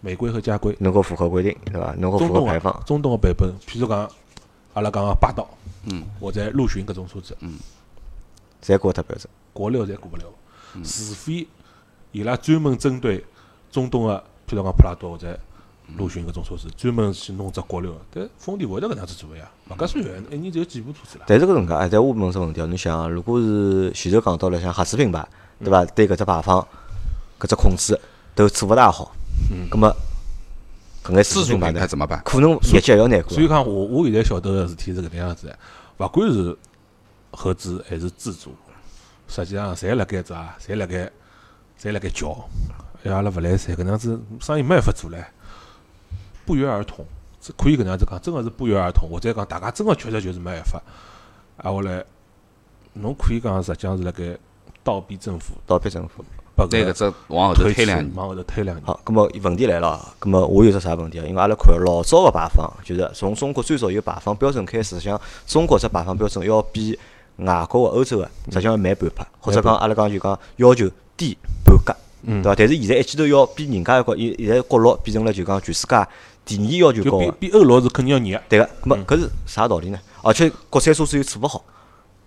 美规和加规。能够符合规定，对伐？能够中东符合排放啊，，中东个版本，譬如讲阿拉讲个霸道嗯，或者陆巡搿种车子，侪过脱标准。国六侪过勿了，除非伊拉专门针对中东个，譬如讲普拉多或者陆巡搿种车子，专门去弄只国六，但丰田勿会得搿能样子做个呀，勿搿算远，一年只有几部车子啦。但是搿能介，哎，但我问只问题哦，侬想啊，如果是前头讲到了像合资品牌，对伐？对搿只排放、搿只控制都做勿大好，嗯葛么搿眼自主品牌怎么办？可能业绩还要难过所。以讲我我现在晓得个事体是搿能样子的，勿管是合资还是自主，实际上侪辣盖啥？侪辣盖，侪辣盖叫，哎，阿拉勿来三，搿能样子生意没办法做唻，不约而同，这可以搿能样子讲，真个是不约而同，或者讲大家真个确实就是没办法，挨下来，侬可以讲实际上是辣盖倒逼政府，倒逼政府。把拿搿只往后头推推两年，往后头推两年。好，葛末问题来了啊，葛末我有只啥问题啊？因为阿拉看老早个排放，就是从中国最早有排放标准开始，像中国只排放标准要比外国个欧洲个实际上要慢半拍，或者讲阿拉讲就讲要求低半格，对伐？但是现在一记头要比人家一个，现现在国六变成了就讲全世界第二要求高个，比欧陆是肯定要严。对个。葛末搿是啥道理呢？而且国产车子又做勿好，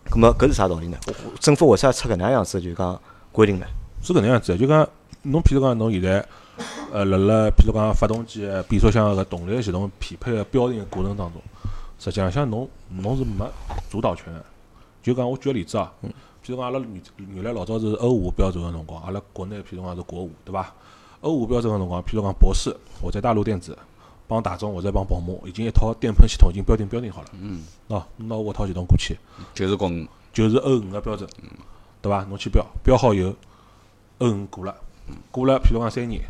葛末搿是啥道理呢？政府为啥出搿能样子就讲规定呢？是搿能样子的，就讲侬譬如讲侬现在，呃，辣辣譬如讲发动机的变速箱个动力系统匹配个标定个过程当中，实际上像侬侬是没主导权个。就讲我举个例子啊，譬如讲阿拉原原来老早是欧五标准个辰光，阿拉国内譬如讲是国五，对伐？欧五标准个辰光，譬如讲博世或者大陆电子帮大众或者帮宝马，已经一套电喷系统已经标定标定好了。嗯。喏，侬拿我套系统过去，就是公就是欧五个标准，对伐？侬去标，标好以后，欧五过了，过了，譬如讲三年，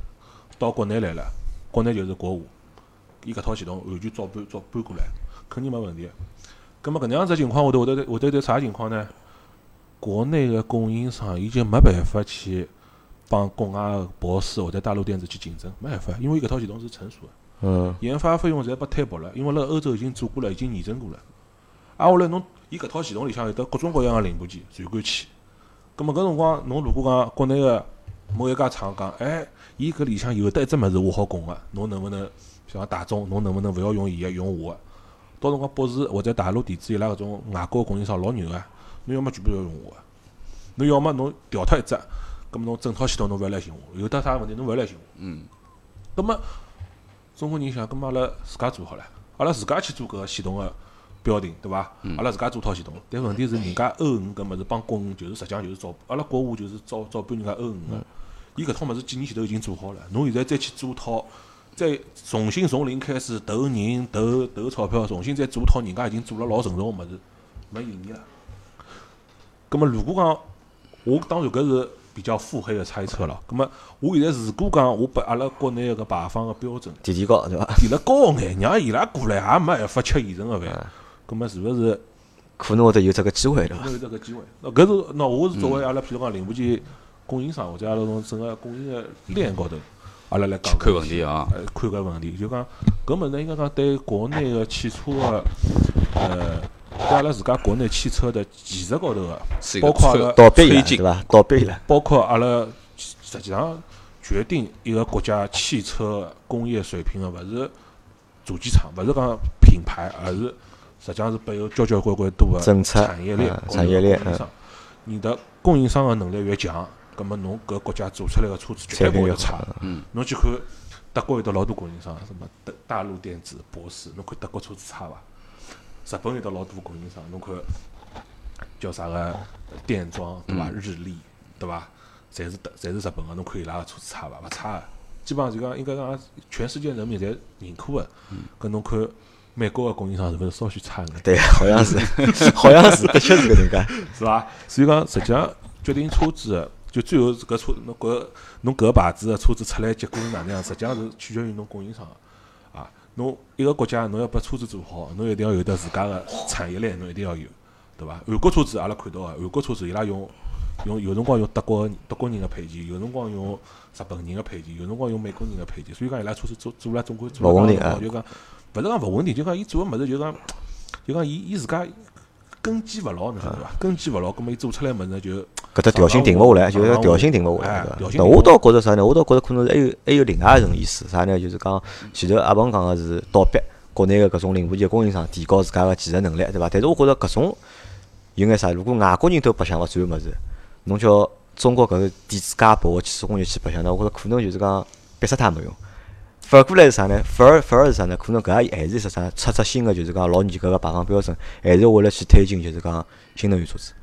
到国内来了，国内就是国五，伊搿套系统完全照搬照搬过来，肯定没问题。葛末搿能样子情况下头，会得会得得啥情况呢？国内个供应商伊就没办法去帮国外个博世或者大陆电子去竞争，没办法，因为伊搿套系统是成熟个。嗯，研发费用侪拨摊薄了，因为辣欧洲已经做过了，已经验证过了。挨下来侬，伊搿套系统里向有得各种各样个零部件、传感器。葛末搿辰光，侬如果讲国内个某一家厂讲，哎，伊搿里向有得一只物事我好供个，侬能勿能像大众，侬能勿能勿要用伊个，用我个？到辰光博士或者大陆电子伊拉搿种外国个供应商老牛个，侬要么全部要用我个，侬要么侬调脱一只，葛末侬整套系统侬勿要来寻我，有得啥问题侬勿要来寻我。嗯，葛末中国人想，葛末阿拉自家做好了，阿拉自家去做搿个系统个标定，对伐？阿拉自家做套系统，但问题是人家欧五搿物事帮国五就是实际上就是照，阿拉国五就是照照搬人家欧五个，伊搿套物事几年前头已经做好了，侬现在再去做套，再重新从零开始投人投投钞票，重新再做套人家已经做了老成熟个物事，没意义了。葛末如果讲，我当然搿是比较腹黑个猜测了。葛末我现在如果讲我把阿拉国内个排放个标准提提高对伐？提了高眼，让伊拉过来也没办法吃现成个饭，葛末是勿是可能会得有这个机会对伐没？有这个机会？那搿是那我是作为阿拉譬如讲零部件供应商或者阿拉从整个供应个链高头，阿拉来讲看问题啊。呃，看搿问题，就讲搿物事应该讲对国内个汽车个，呃，对阿拉自家国内汽车的技术高头个是一，个包括阿拉倒逼对伐？倒逼伊拉。包括阿拉实际上决定一个国家汽车工业水平个，勿是主机厂，勿是讲品牌，而是实际上是背后交交关关多个政策产业链产业链。你的供应商个能力越强，葛末侬搿国家做出来个车子绝对产品越差好。嗯，侬去看德国有得老多供应商，什么德大陆电子、博世，侬看德国车子差伐？日本有得老多供应商，侬看叫啥个电装对伐？日立对伐？侪是德，侪是日本个，侬看伊拉个车子差伐？勿差个，基本上就讲应该讲全世界人民侪认可个。搿侬看美国个供应商是勿是稍许差眼？对，好像是，好像是，的确是搿能介。是伐？所以讲，实际上决定车子的，就最后搿车侬搿侬搿个牌子个车子出来结果是哪能样，实际上是取决于侬供应商个啊。侬一个国家侬要把车子做好，侬一定要有得自家个产业链，侬一定要有，对伐？韩国车子阿拉看到个，韩国车子伊拉用用有辰光用德国德国人个配件，有辰光用日本人个配件，有辰光用美国人个配件，所以讲伊拉车子做做了总归勿稳定啊就讲勿是讲勿稳定，就讲伊做个物事就讲就讲伊伊自家根基勿牢，侬晓得伐？根基勿牢，葛末伊做出来物事就搿只调性定勿下来，就是上调性定勿下哎来，我倒觉着啥呢？我倒觉着可能是还有还有另外一层意思，啥呢？就是讲前头阿鹏讲个是倒逼国内个搿种零部件供应商提高自家个技术能力，对伐？但是我觉着搿种有眼啥？如果外国人都白相勿转物事，侬叫中国搿个电子介薄个汽车工业去白相，那我觉着可能就是讲逼死他没用。反过来是啥呢？反而反而是啥呢？可能搿也还是一只啥？出出新个就是讲老严格个排放标准，还是为了去推进就是讲新能源车子。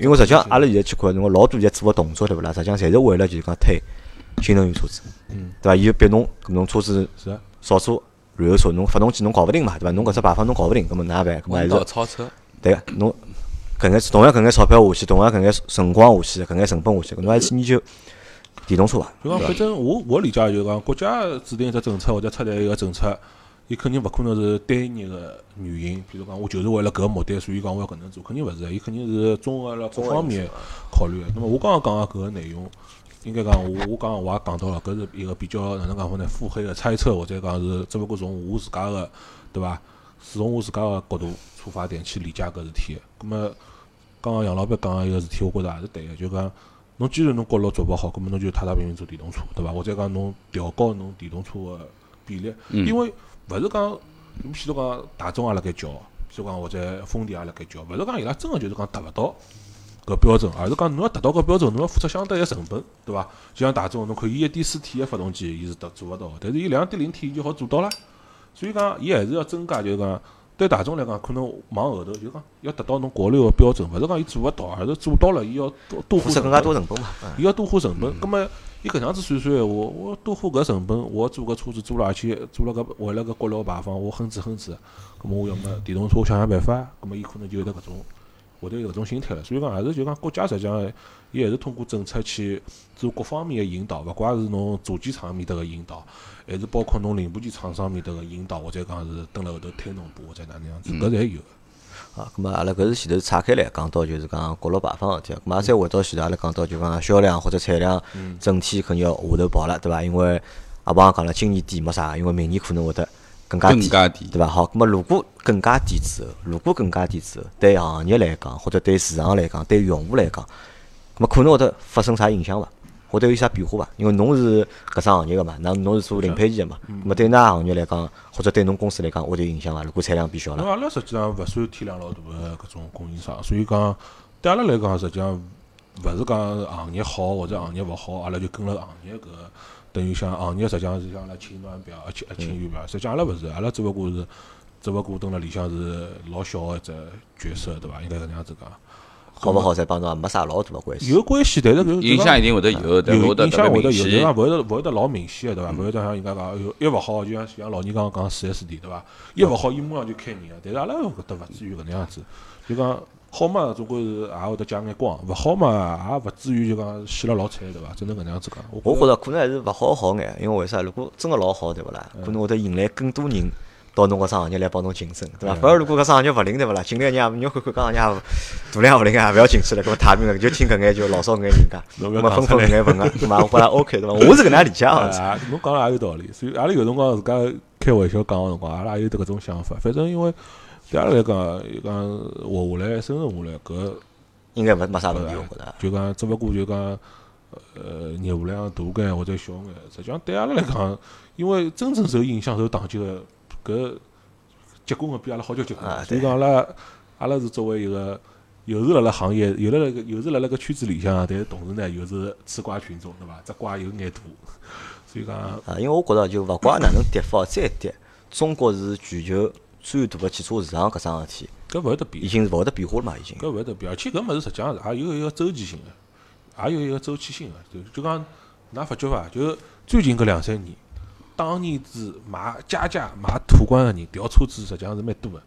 因为实际上阿拉现在去看，侬老多现在做个动作对勿啦？实际上侪是为了就是讲推新能源车子，嗯，对伐？伊就逼侬搿侬车子是啊少做燃油车，侬发动机侬搞勿定嘛，对伐？侬搿只排放侬搞勿定，搿么哪能办？搿么还是超车，对个，侬搿眼同样搿眼钞票下去，同样搿眼辰光下去，搿眼成本下去，侬还去研究电动车伐？就讲反正我我理解就是讲国家制定一只政策或者出台一个政策，伊肯定勿可能是单一个原因，比如讲我就是为了搿个目的，所以讲我要搿能做，肯定勿是，伊肯定是综合了各方面考虑的。那么我刚刚讲个搿个内容，应该讲我我刚刚我也讲到了，搿是一个比较哪能讲法呢？腹黑的猜测，或者讲是只勿过从我自家个对伐？是从我自家个角度出发点去理解搿事体。葛么刚刚杨老板讲个一个事体，我觉着也是对个，就讲侬既然侬国路做勿好，葛么侬就太太平平做电动车，对伐？或者讲侬调高侬电动车个比例，因为勿是讲，譬如讲大众也辣盖叫，譬如讲或者丰田也辣盖叫，勿是讲伊拉真个就是讲达勿到。搿标准，而是讲侬要达到搿标准，侬要付出相对个成本，对伐？就像大众，侬看伊一点四 T 个发动机，伊是达做勿到个，但是伊两点零 T 伊就好做到了。所以讲，伊还是要增加，就是讲对大众来讲，可能往后头就讲要达到侬国六个标准，勿是讲伊做勿到，而是做到了，伊要多多花更加多成成本嘛。嗯伊要多花成本。葛末伊搿样子算算闲话，我多花搿成本，我做搿车子做了，而且做了搿为了搿国六排放，我哼哧哼哧，葛末我要么电动车我想想办法，葛末伊可能就有得搿种。会得有搿种心态了，所以讲还是就讲国家实际上，伊还是通过政策去做各方面个引导，勿怪是侬主机厂面搭个引导，还是包括侬零部件厂商面搭个引导，或者讲是蹲辣后头推侬步或者哪能样子，搿侪有个。啊，咁么阿拉搿是前头岔开来讲到就是讲国六排放个事体，咁么再回到前头阿拉讲到就讲销量或者产量整体肯定要下头跑了，对伐？因为阿邦讲了，今年底没啥，因为明年可能会得更加低，更加低对伐？好，那么如果更加低之后，如果更加低之后，对行业来讲，或者对市场来讲，对用户来讲，那么可能会得发生啥影响伐？会得有啥变化伐？因为侬是搿只行业个嘛，那侬是做零配件个嘛，咁么对㑚行业来讲，或者对侬公司来讲，会得有影响伐？如果产量变小了因为，阿拉实际上勿算体量老大个搿种供应商，所以讲对阿拉来讲，实际上勿是讲行业好或者行业勿好，阿拉就跟了行业搿个等于像行业实际上是像阿拉青暖表、青青玉表，实际上阿拉勿是，阿拉只勿过是只勿过蹲辣里向是老小个一只角色，对伐？应该搿能样子讲。好勿好，侪帮侬也没啥老大个关系。有关系，但是搿影响一定会得有，但有影响会得有，别明显就讲。勿会得勿会得老明显个，对伐？勿会得像人家讲，有一勿好，就像像老人刚刚讲四 S 店，对伐？一勿好，伊马上就开人个。但是阿拉搿搭勿至于搿能样子，就讲好嘛，总归是也会得借眼光；勿好嘛，也勿至于就讲死了老惨，对伐？只能搿能样子讲。我觉着可能还是勿好好眼，因为为啥？如果真个老好，对勿啦？可能会得引来更多人到侬搿只行业来帮侬竞争，对伐？反而如果搿只行业勿灵，对勿啦？进来人也，侬看看搿行业也大量勿灵啊，勿要进去了，搿么太平了，就听搿眼就老少眼人家，侬搿么分分搿眼份啊，搿么我觉着 OK 对伐？我是搿能样理解哦。啊，侬讲了也有道理，所以阿拉有辰光自家开玩笑讲个辰光，阿拉也有得搿种想法。反正因为对阿拉来讲，讲活下来、生存下来，搿应该勿没啥问题，我觉着。就讲只勿过就讲，呃，业务量大眼或者小眼，实际上对阿拉来讲，因为真正受影响、受打击个搿结棍个比阿拉好交结棍啊，所以讲阿拉阿拉是作为一个。又是辣辣行业，又辣辣个，又是辣辣个圈子里向，但是同时呢，又是吃瓜群众，对伐？只瓜有眼大，所以讲啊，因为我觉着就勿怪哪能跌法，再跌，中国是全球最大个汽车市场搿桩事体，搿勿会得变已。经是勿会得变化了嘛，已经。搿勿会得变，而且搿物事实际上是也有一个周期性个，也有一个周期性个。就就讲，㑚发觉伐？就最近搿两三年，当年子买加价买途观个人调车子，实际上是蛮多个。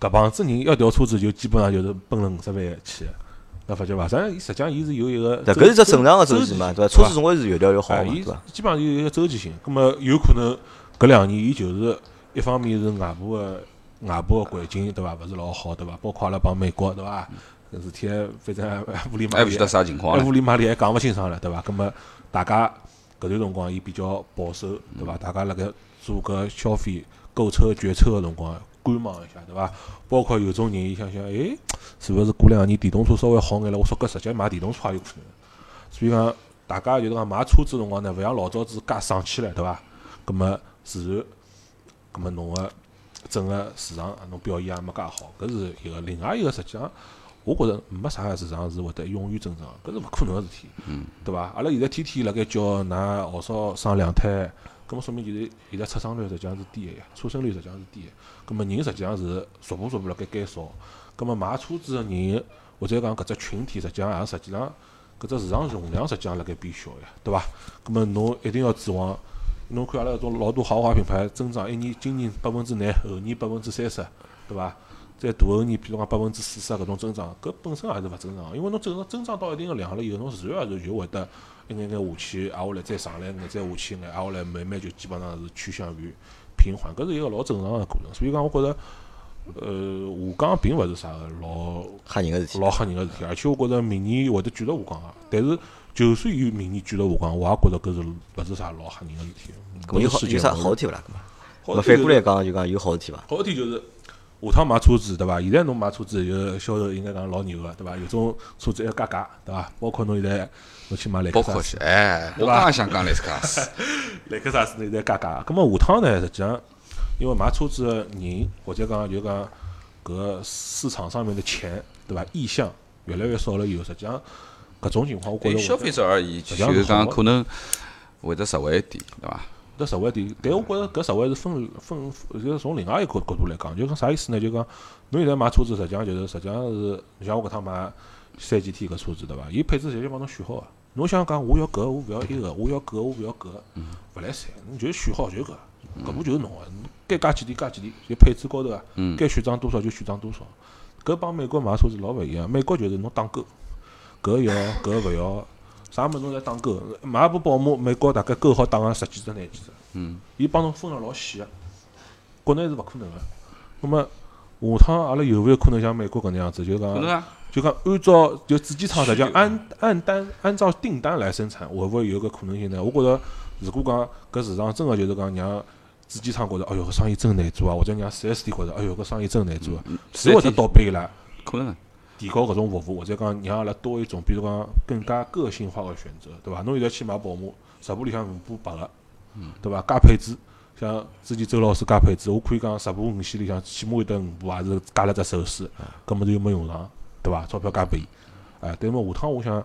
搿帮子人要调车子，就基本上就是奔了五十万去个。㑚发觉伐？实际上，伊实际上伊是有一个搿是只正常个周期嘛，对伐？车子总归是越调越好哎，嘛，伊对伐？基本上有一个周期性。葛末有可能搿两年伊就是一方面是外部个外部个环境对伐，勿是老好对伐？包括阿拉帮美国对伐？搿事体反正乌 里马里还勿晓得啥情况乌里马里还讲勿清爽了，对伐？葛末大家搿段辰光伊比较保守，对伐？大家辣盖做搿消费购车决策个辰光观望一下，对伐？包括有种人伊想想，哎，是勿是过两年电动车稍微好眼了？我说搿直接买电动车也有可能。所以讲，大家就是讲买车子辰光呢，勿像老早子介爽气了，对伐？葛么自然，葛么侬个整个市场啊侬表现也没介好，搿是一个。另外一个实际上，我觉着没啥个市场是会得永远增长，搿是勿可能个事体，对伐？阿拉现在天天辣盖叫㑚号少生两胎，搿么说明就是现在出生率实际上是低个呀，出生率实际上是低个。葛么人实际上是逐步逐步辣盖减少，葛么买车子个人或者讲搿只群体实际上也实际上搿只市场容量实际上辣盖变小呀，对伐？葛么侬一定要指望。侬看阿拉搿种老多豪华品牌增长，一年今年百分之廿，后年百分之三十，对伐？再大后年，比如讲百分之四十啊搿种增长，搿本身也是勿正常个，因为侬增增长到一定个量了以后，侬自然而然就会得一眼眼下去，挨下来再上来眼，再下去一眼，挨下来慢慢就基本上是趋向于平缓，搿是一个老正常个过程。所以讲，我觉着，呃，下降并勿是啥个老吓人个事体。老吓人个事体，而且我觉着明年会得继续下降个。但是，就算有明年继续下降，我也觉着搿是勿是啥老吓人个事体。搿有好有啥好事体勿啦？搿么，好么事体反过来讲，就讲有好事体伐？好事体就是下趟买车子对伐？现在侬买车子有销售应该讲老牛个对伐？有种车子还要加价对伐？包括侬现在侬去买雷克萨斯，哎，我刚刚想讲雷克萨斯，雷克萨斯呢现在加价。咁么下趟呢，实际上因为买车子个人或者讲就讲搿市场上面的钱对伐？意向越来越少了以后，实际上搿种情况我觉着对消费者而言，就实际上是是讲可能会得实惠一点，对伐？搿实惠点，但我觉着搿实惠是分分，就是从另外一个角度来讲，就讲啥意思呢？就讲侬现在买车子，实际上就是实际上是像我搿趟买三 GT 搿车子对伐？伊配置侪就帮侬选好个。侬想讲我要搿，我勿要伊个，我要搿，我勿要搿，勿来三，侬就选好就搿，搿部就是侬个，该加几钿加几钿，就配置高头啊，该选装多少就选装多少。搿帮美国买车子老勿一样，美国就是侬打勾，搿要搿勿要，啥物事侬侪打勾。买部宝马，美国大概勾好打个十几只廿几只。嗯，伊帮侬分了老细个，国内是勿可能个。那么下趟阿拉有勿有可能像美国搿能样子，就讲就讲按照就主机厂实际上按按单按照订单来生产，会勿会有搿可能性呢？我觉着如果讲搿市场真个就是讲让主机厂觉着，哎哟搿生意真难做啊，或者让四 S 店觉着，哎哟搿生意真难做啊，是会得倒逼伊拉可能啊。提高搿种服务，或者讲让阿拉多一种，比如讲更加个性化个选择，对伐？侬现在去买宝马，十部里向五部白个，对伐？加配置，像之前周老师加配置，我可以讲十部五系里向起码有得五部也是加了只手势，搿么子又没用上，对伐？钞票加拨伊，哎，但么下趟我想，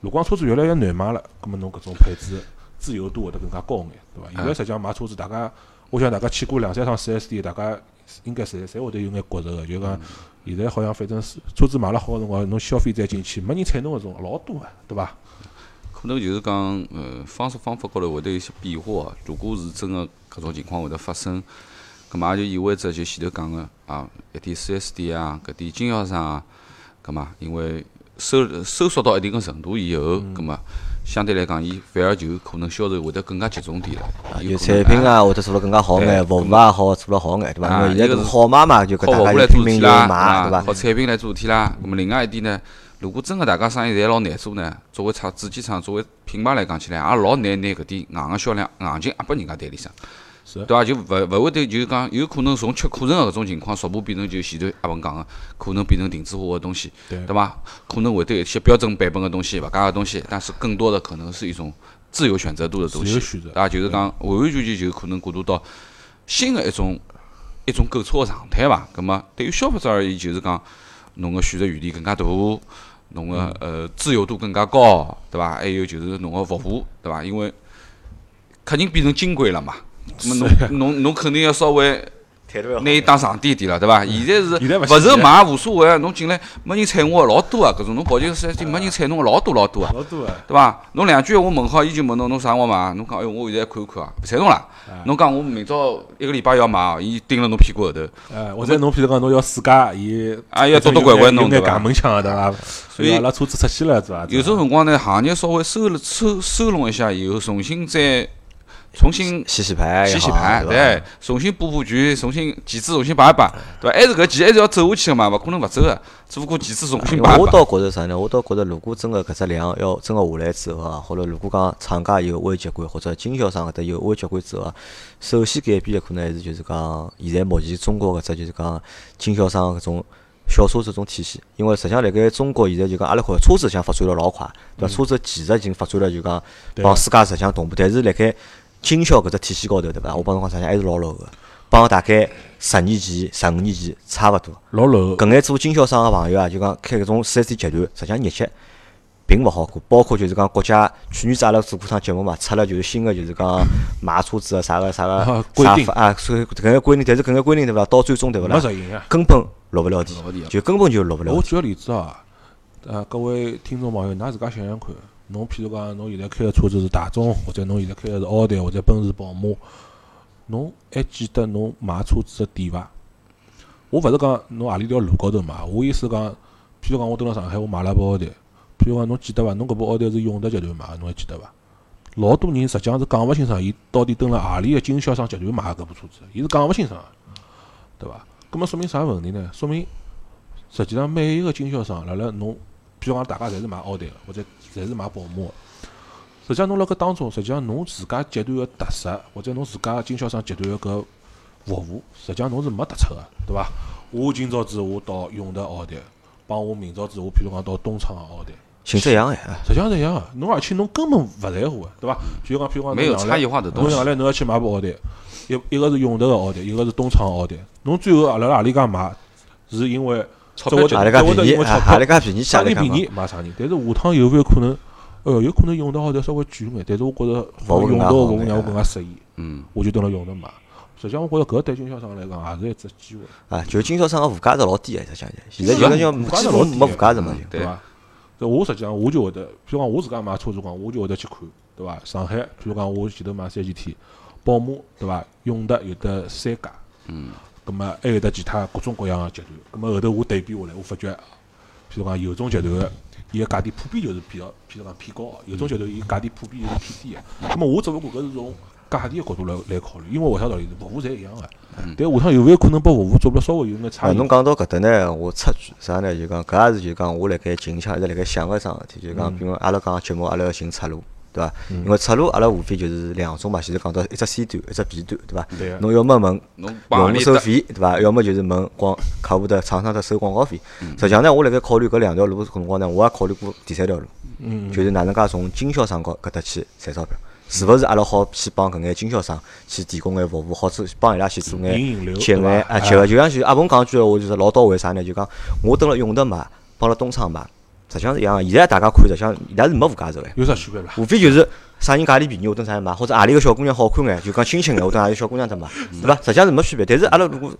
如果讲车子越来越难买了，搿么侬搿种配置自由度会得更加高眼，对伐？现在实际上买车子，大家，我想大家去过两三趟四 S 店，大家应该侪侪会得有眼觉着个，就讲现在好像反正是车子买了好个辰光，侬消费再进去，没人睬侬搿种老多个，对伐？可能就是讲，呃，方式方法高头会得有些变化。如果是真个搿种情况会得发生，葛末也就意味着就前头讲个啊，一点四 S 店啊，搿点经销商啊，葛末因为收收缩到一定个程度以后，葛末相对来讲，伊反而就可能销售会得更加集中点了。有有产品啊，会得做了更加好眼，服务也好做了好眼，对伐？啊因为现在是好买嘛，就靠服务来做体啦，对伐？靠产品来做体啦。咁么另外一点呢，如果真个大家生意侪老难做呢，作为厂主机厂，作为品牌来讲起来，也老难拿搿点硬个销量硬劲压拨人家代理商，是对伐？就勿勿会得就是讲有可能从吃库存个搿种情况，逐步变成就前头阿文讲个，可能变成定制化个东西，对对伐？可能会得有一些标准版本个东西，勿加个东西，但是更多的可能是一种自由选择度的东西自由，选择对伐？就是讲完完全全就可能过渡到新个一种一种购车个状态伐。葛么对于消费者而言，就是讲侬个选择余地更加大，侬个呃自由度更加高，对伐？还有就是侬个服务，对伐？因为客人变成金贵了嘛，那么侬侬侬肯定要稍微拿伊当上帝点了，对伐？现在是现在勿勿是买也无所谓啊，侬进来没人睬我个老多啊，搿种侬跑进四 S 店没人睬侬个老多老多啊。老多个。对伐？侬两句闲话问好，伊就问侬侬啥辰光买？侬讲哎哟，我现在看看啊，勿睬侬啦。侬讲我明朝一个礼拜要买哦，伊盯了侬屁股后头。哎，或者侬譬如讲侬要试驾，伊啊要多多拐拐弄对伐门腔个对伐？所以阿拉车子出去了对伐？有种辰光呢，行业稍微收了收收拢一下以后，重新再重新洗洗牌，洗洗牌，对重新布布局，重新旗帜重新摆一摆，对伐？还是搿棋还是要走下去个嘛，勿可能勿走个，只不过旗帜重新摆一摆。我倒觉着啥呢？我倒觉着，如果真个搿只量要真个下来之后啊，或者如果讲厂家有危机感，或者经销商搿搭有危机感之后啊，首先改变个可能还是就是讲，现在目前中国搿只就是讲经销商搿种小车子种体系，因为实际上辣盖中国现在就讲阿拉看车子实际上发展了老快，对伐？车子技术已经发展了就讲帮世界实际上同步，但是辣盖经销搿只体系高头，对伐？我帮侬讲，实际上还是老落后个，帮大概十年前、十五年前差勿多。老楼搿眼做经销商个朋友啊，就讲开搿种四 S 店集团，实际上日脚并勿好过。包括就是讲国家去年子阿拉做过趟节目嘛，出了就是新个就是讲买车子个啥个啥个啊规定啥法啊，所以搿眼规定，但是搿眼规定对伐啦？到最终对勿啦？根本落勿了地就根本就落勿了地。我举个例子啊，呃，各位听众朋友，㑚自家想想看，侬譬如讲，侬现在开个车子是大众，或者侬现在开个是奥迪或者奔驰、宝马，侬还记得侬买车子个点伐？我勿是讲侬何里条路高头买，我意思讲，譬如讲我蹲辣上海，我买了部奥迪，譬如讲侬记得伐？侬搿部奥迪是永德集团买个，侬还记得伐？老多人实际上是讲勿清爽，伊到底蹲辣何里个经销商集团买个搿部车子，伊是讲勿清爽个，对伐？葛末说明啥问题呢？说明实际上每一个经销商辣辣侬，譬如讲大家侪是买奥迪个，或者侪是买宝马个。实际上，侬辣搿当中，实际上侬自家集团个特色，或者侬自家经销商集团个搿服务，实际上侬是没突出个，对伐？我今朝子我到永德奥迪，帮我明朝子我譬如讲到东昌奥迪，性质一样哎，实际上是一样个。侬而且侬根本勿在乎个，对伐？譬如讲，譬如讲，没有差异化的东西侬上来侬要去买部奥迪，一一个是永德个奥迪，一个是东昌奥迪，侬最后阿拉辣何里家买，是因为钞票只会阿拉家只会得便宜，票阿拉家便宜，啥阿拉家嘛人便宜买啥人。但是下趟有勿有可能？哎哟，有可能永德奥迪稍微贵眼，但是我觉着好眼服务让我更加适意，嗯，我就蹲辣永德买。实际上，我觉着搿对经销商来讲也是一只机会，啊，就经销商个附加值老低个，实际上现在是就是讲附加几乎没值老低的附加值嘛。对对伐？这我实际上我就会得，譬如讲我自家买车子光，我就会得去看，对伐？上海，譬如讲我前头买三 GT，，宝马对伐？永德有的三家，嗯，葛末还有得其他各种各样个集团，葛末后头我对比下来，我发觉，譬如讲有种集团个伊个价钿普遍就是比较，譬如讲偏高个，有种集团伊价钿普遍就是偏低个。葛末我只勿过搿是从价钿个角度来来考虑，因为为啥道理？服务侪一样个，但下趟有勿有可能拨服务做了稍微有眼差啊，异？侬讲到搿搭呢，我插句啥呢？就讲搿也是就讲我辣盖近腔一直辣盖想个一桩事体，就讲比如阿拉讲节目，阿拉要寻出路，对伐？因为出路阿拉无非就是两种嘛，前头讲到一只 C 端，一只 B 端，对伐？侬要么问侬帮用户收费，对伐？要么就是问广客户的厂商的收广告费。实际上呢，我辣盖考虑搿两条路辰光呢，我也考虑过第三条路，嗯，就是哪能介从经销商高搿搭去赚钞票。是勿是阿拉好去帮搿眼经销商去提供眼服务，好做帮伊拉去做眼引引流接对伐眼啊接个，就像就阿鹏讲句闲话，就是老到位啥呢？就讲我蹲辣永德买，帮辣东昌买，实际上是一样个。现在大家看，实际上伊拉是没附加值个，有啥区别伐？无非就是啥人价钿便宜，我蹲啥人买，或者何里个小姑娘好看眼，就讲亲亲眼，我蹲何里小姑娘得买，对伐？实际上是没区别。但是阿拉如果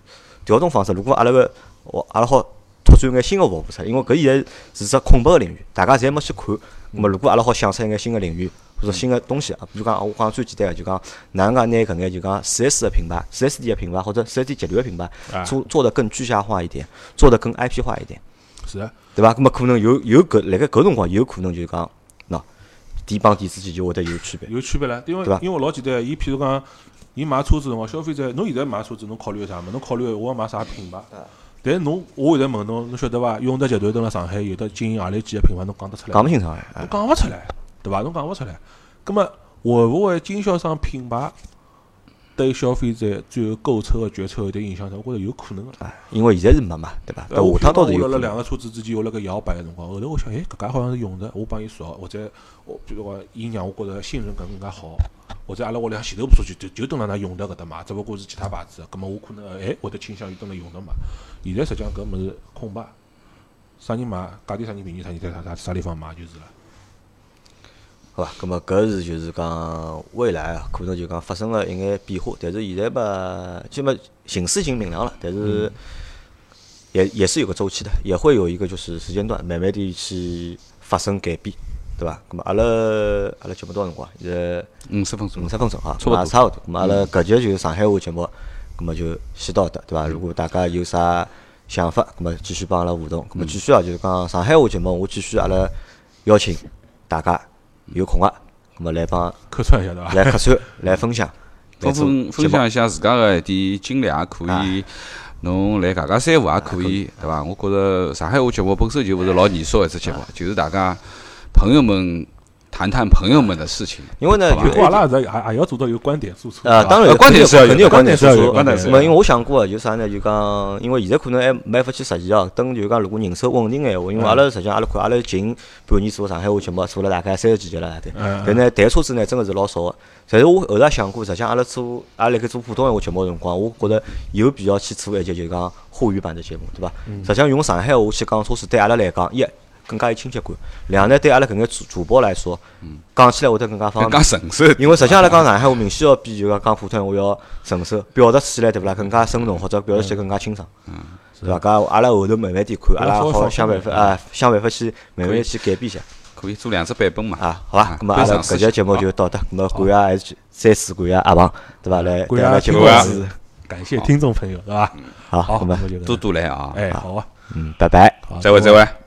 调种方式，如果阿拉个哦阿拉好拓展眼新个服务出来，因为搿现在是只空白个领域，大家侪没去看。那么如果阿拉好想出一眼新个领域或者新个东西啊，比如讲我讲最简单个，就讲哪能介拿搿眼就讲四 S 个品牌、四 S 店个品牌或者四 S 店集团个品牌啊做做得更具象化一点，做得更 IP 化一点。是啊，对伐？那么可能有有搿辣盖搿辰光有可能就是讲，喏，店帮店之间就会得有区别。有区别了，因为因为老简单，伊譬如讲，伊买车子辰光，消费者侬现在买车子，侬考虑啥物？侬考虑我要买啥品牌？但是侬，我现在问侬，侬晓得伐？永德集团蹲辣上海有的经营何里几个品牌，侬讲得出来？讲勿清爽哎。侬讲勿出来，对伐？侬讲勿出来。葛么会勿会经销商品牌对消费者最后购车个决策有点影响？我觉着有可能个。哎，因为现在是没嘛，对伐？呃下趟倒是我辣辣有可能。两个车子之间，我辣盖摇摆个辰光，后头我想，哎，搿家好像是用的，我帮伊说，或者我比如讲，伊让我觉着信任感更加好，或者阿拉屋里向前头部车就就就蹲辣那用的搿搭买，只不过是其他牌子的，葛末我可能哎会得倾向于蹲辣用的嘛。现在实际上搿物事空白，啥人买价钿啥人便宜，啥人在啥啥啥地方买就是了。好伐？咁么搿是就是讲未来啊，可能就讲发生了一眼变化，但是现在吧，基本形势已经明朗了，但是也也是有个周期的，也会有一个就是时间段，慢慢地去发生改变，对伐？咁么阿拉阿拉节目多少辰光？现在五十分钟五，十分钟啊，差不多差勿多。咁么阿拉搿节就是上海话节目，咁么就先到搿搭，对伐？如果大家有啥想法，咁么继续帮阿拉互动。咁么继续啊，就是讲上海话节目，我继续阿拉邀请大家有空个，咁么来帮客串一下对伐？来客串，来分享，来分分分享一下自家个一点经历也可以，侬来搿家三胡也可以，对伐？我觉着上海话节目本身就勿是老严肃个一只节目，就是大家朋友们谈谈朋友们的事情。因为呢，就阿拉也也也要做到有观点输出。呃，当然有，观点是肯定有观点输出。观点因为我想过啊，就啥呢？就讲，因为现在可能还没法去实现哦。等就讲，如果人手稳定个闲话，因为阿拉实际上阿拉看，阿拉近半年做上海话节目，做了大概三十几集了，对。嗯但呢，谈车子呢，真个是老少个。但是我后来想过，实际上阿拉做阿拉辣盖做普通闲话节目个辰光，我觉着有必要去做一节就讲沪语版的节目，对伐？嗯实际上用上海话去讲车子，对阿拉来讲，一更加有亲切感；两呢，对阿拉搿眼主主播来说，讲起来会得更加方便更加。顺手，因为实际上来讲，上海话明显要比就讲讲普通话要顺手，表达起来对勿啦？更加生动，或者表达起来更加清爽，嗯，是伐？搿阿拉后头慢慢点看，阿拉好想办法啊，想办法去慢慢地去改变一下可以做两只版本嘛。啊，好伐？咁么阿拉搿节节目就到这，咁么感谢还是再次感谢阿鹏，对伐？来感谢节目是感谢听众朋友，对伐？好，好，多多来啊！哎，好啊，嗯，拜拜。再会，再会。